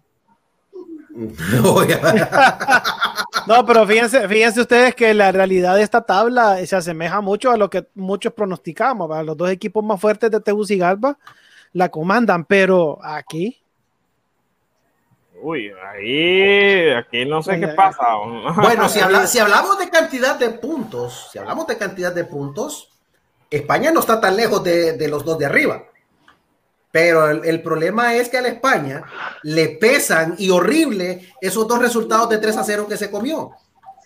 no, pero fíjense, fíjense ustedes que la realidad de esta tabla se asemeja mucho a lo que muchos pronosticamos. Los dos equipos más fuertes de Tegucigalpa la comandan, pero aquí. Uy, ahí, aquí no sé qué pasa. Bueno, si, si hablamos de cantidad de puntos, si hablamos de cantidad de puntos, España no está tan lejos de, de los dos de arriba. Pero el, problema es que a la España le pesan y horrible esos dos resultados de 3 a 0 que se comió.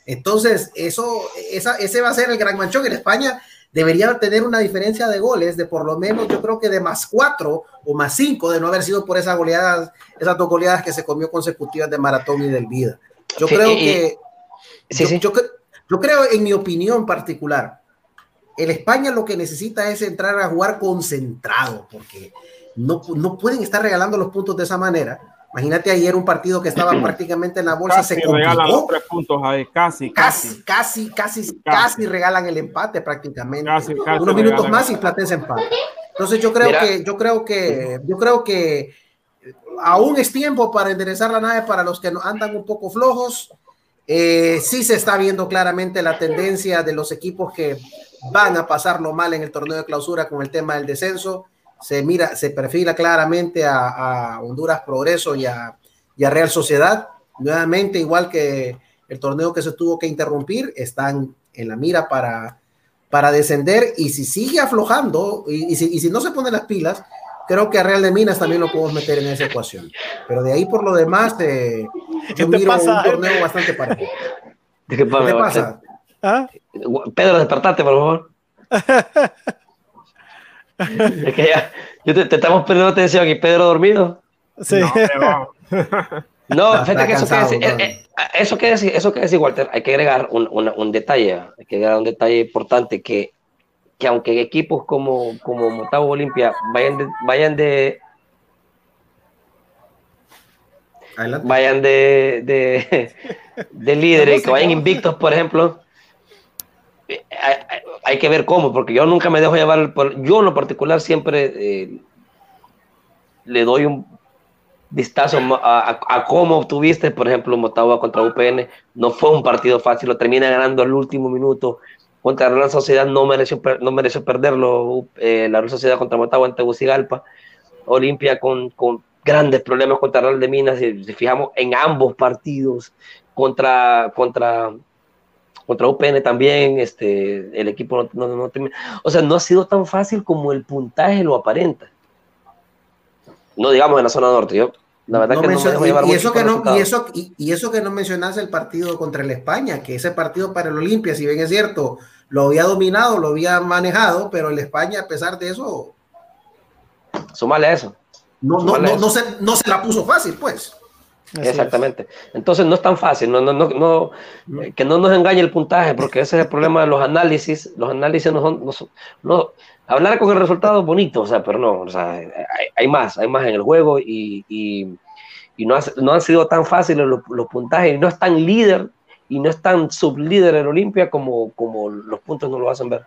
Entonces, eso, esa, ese va a ser el gran manchón. En España debería tener una diferencia de goles de por lo menos, yo creo que de más 4 o más 5 de no haber sido por esas goleadas, esas dos goleadas que se comió consecutivas de Maratón y del Vida. Yo creo que, yo, yo creo, en mi opinión particular, el España lo que necesita es entrar a jugar concentrado, porque no, no pueden estar regalando los puntos de esa manera. Imagínate ayer un partido que estaba prácticamente en la bolsa, se regalan los tres puntos ahí, casi, casi, casi, casi, casi, regalan el empate prácticamente. Unos minutos más y Platense empate. Entonces yo creo que, yo creo que, yo creo que aún es tiempo para enderezar la nave para los que andan un poco flojos. Eh, sí se está viendo claramente la tendencia de los equipos que van a pasarlo mal en el torneo de clausura con el tema del descenso se mira, se perfila claramente a, Honduras Progreso y a, Real Sociedad. Nuevamente, igual que el torneo que se tuvo que interrumpir, están en la mira para, para descender y si sigue aflojando y, si, no se pone las pilas, creo que a Real de Minas también lo podemos meter en esa ecuación. Pero de ahí por lo demás, eh, yo miro un torneo bastante parejo. ¿Qué, ¿Qué te pasa? ¿Ah? Pedro, despertate, por favor. es que ya, yo te, estamos perdiendo atención aquí, Pedro dormido. Sí. No, fíjate que eso que, decir, eh, eh, eso que decir, eso que decir, Walter, hay que agregar un, un, detalle, hay que agregar un detalle importante que, que aunque equipos como, como Motagua Olimpia vayan de, vayan de vayan de, de, de líderes, que vayan invictos, por ejemplo, hay, que ver cómo, porque yo nunca me dejo llevar, yo en lo particular siempre eh, le doy un vistazo a, cómo obtuviste, por ejemplo, Motagua contra UPN, no fue un partido fácil, lo termina ganando al último minuto, contra la Real Sociedad no mereció, perderlo, eh, la Real Sociedad contra Motagua en Tegucigalpa, Olimpia con, grandes problemas contra Real de Minas, si, si fijamos en ambos partidos, contra, contra contra UPN también, este, el equipo no, no, O sea, no ha sido tan fácil como el puntaje lo aparenta. No digamos en la zona norte, yo. La verdad que no me llevar y, eso que no, y, eso, y, eso que no mencionas el partido contra el España, que ese partido para el Olimpia, si bien es cierto, lo había dominado, lo había manejado, pero el España, a pesar de eso. Súmale a eso. No, no, no, no, se, no se la puso fácil, pues. Exactamente. Entonces no es tan fácil, no, no, no, que no nos engañe el puntaje, porque ese es el problema de los análisis. Los análisis no son, no, hablar con el resultado es bonito, o sea, pero no, o sea, hay, más, hay más en el juego y, y, no, no, han sido tan fáciles los, los, puntajes, no es tan líder y no es tan sublíder el Olimpia como, como los puntos no lo hacen ver.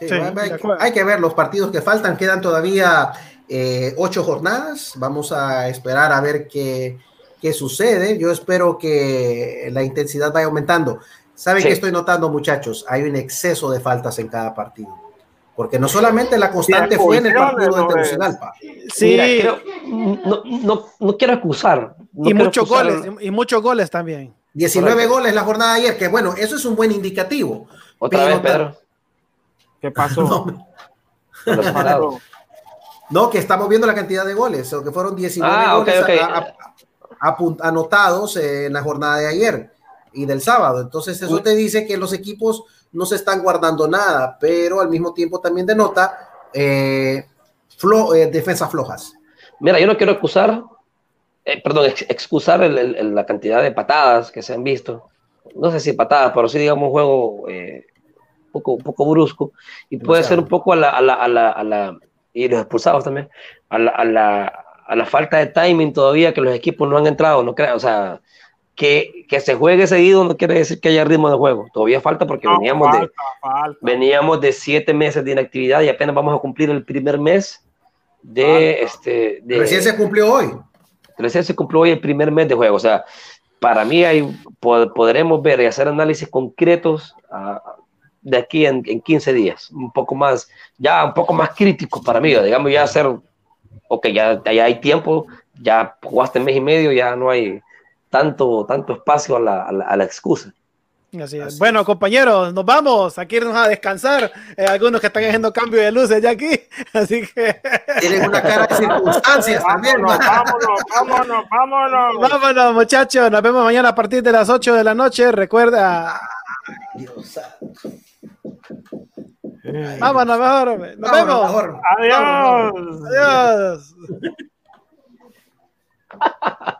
hay, hay, que ver los partidos que faltan, quedan todavía eh, ocho jornadas. Vamos a esperar a ver qué, qué, sucede. Yo espero que la intensidad vaya aumentando. ¿Saben qué estoy notando, muchachos? Hay un exceso de faltas en cada partido. Porque no solamente la constante fue en el partido de Tegucigalpa. Sí, no, no, no, quiero acusar. y muchos goles, y muchos goles también. 19 goles la jornada de ayer, que bueno, eso es un buen indicativo. Otra vez, Pedro. ¿Qué pasó? No, que estamos viendo la cantidad de goles, o que fueron 19 ah, goles anotados en la jornada de ayer y del sábado. Entonces, eso te dice que los equipos no se están guardando nada, pero al mismo tiempo también denota eh, eh, defensas flojas. Mira, yo no quiero acusar, eh, perdón, excusar la cantidad de patadas que se han visto. No sé si patadas, pero sí, digamos, un juego poco, un poco brusco. Y puede ser un poco a la, a la, a la, a la y los expulsados también, a la, a la, a la falta de timing todavía que los equipos no han entrado, no creo, o sea, que, que, se juegue seguido no quiere decir que haya ritmo de juego. Todavía falta porque veníamos, de, veníamos de siete meses de inactividad y apenas vamos a cumplir el primer mes de este. De, recién se cumplió hoy. Recién se cumplió hoy el primer mes de juego. O sea, para mí hay, podremos ver y hacer análisis concretos de aquí en, en 15 días. Un poco más, ya un poco más crítico para mí. Digamos, ya hacer, ok, ya, ya hay tiempo, ya jugaste mes y medio, ya no hay tanto, tanto espacio a la, a la, excusa. Así es. bueno, compañeros, nos vamos. Aquí irnos a descansar. Eh, algunos que están haciendo cambio de luces ya aquí. Así que. Tienen una cara de circunstancias también. Vámonos, vámonos, vámonos. Vámonos, muchachos. Nos vemos mañana a partir de las 8 de la noche. Recuerda. Dios Vámonos, mejor. Nos vemos. Adiós. Adiós.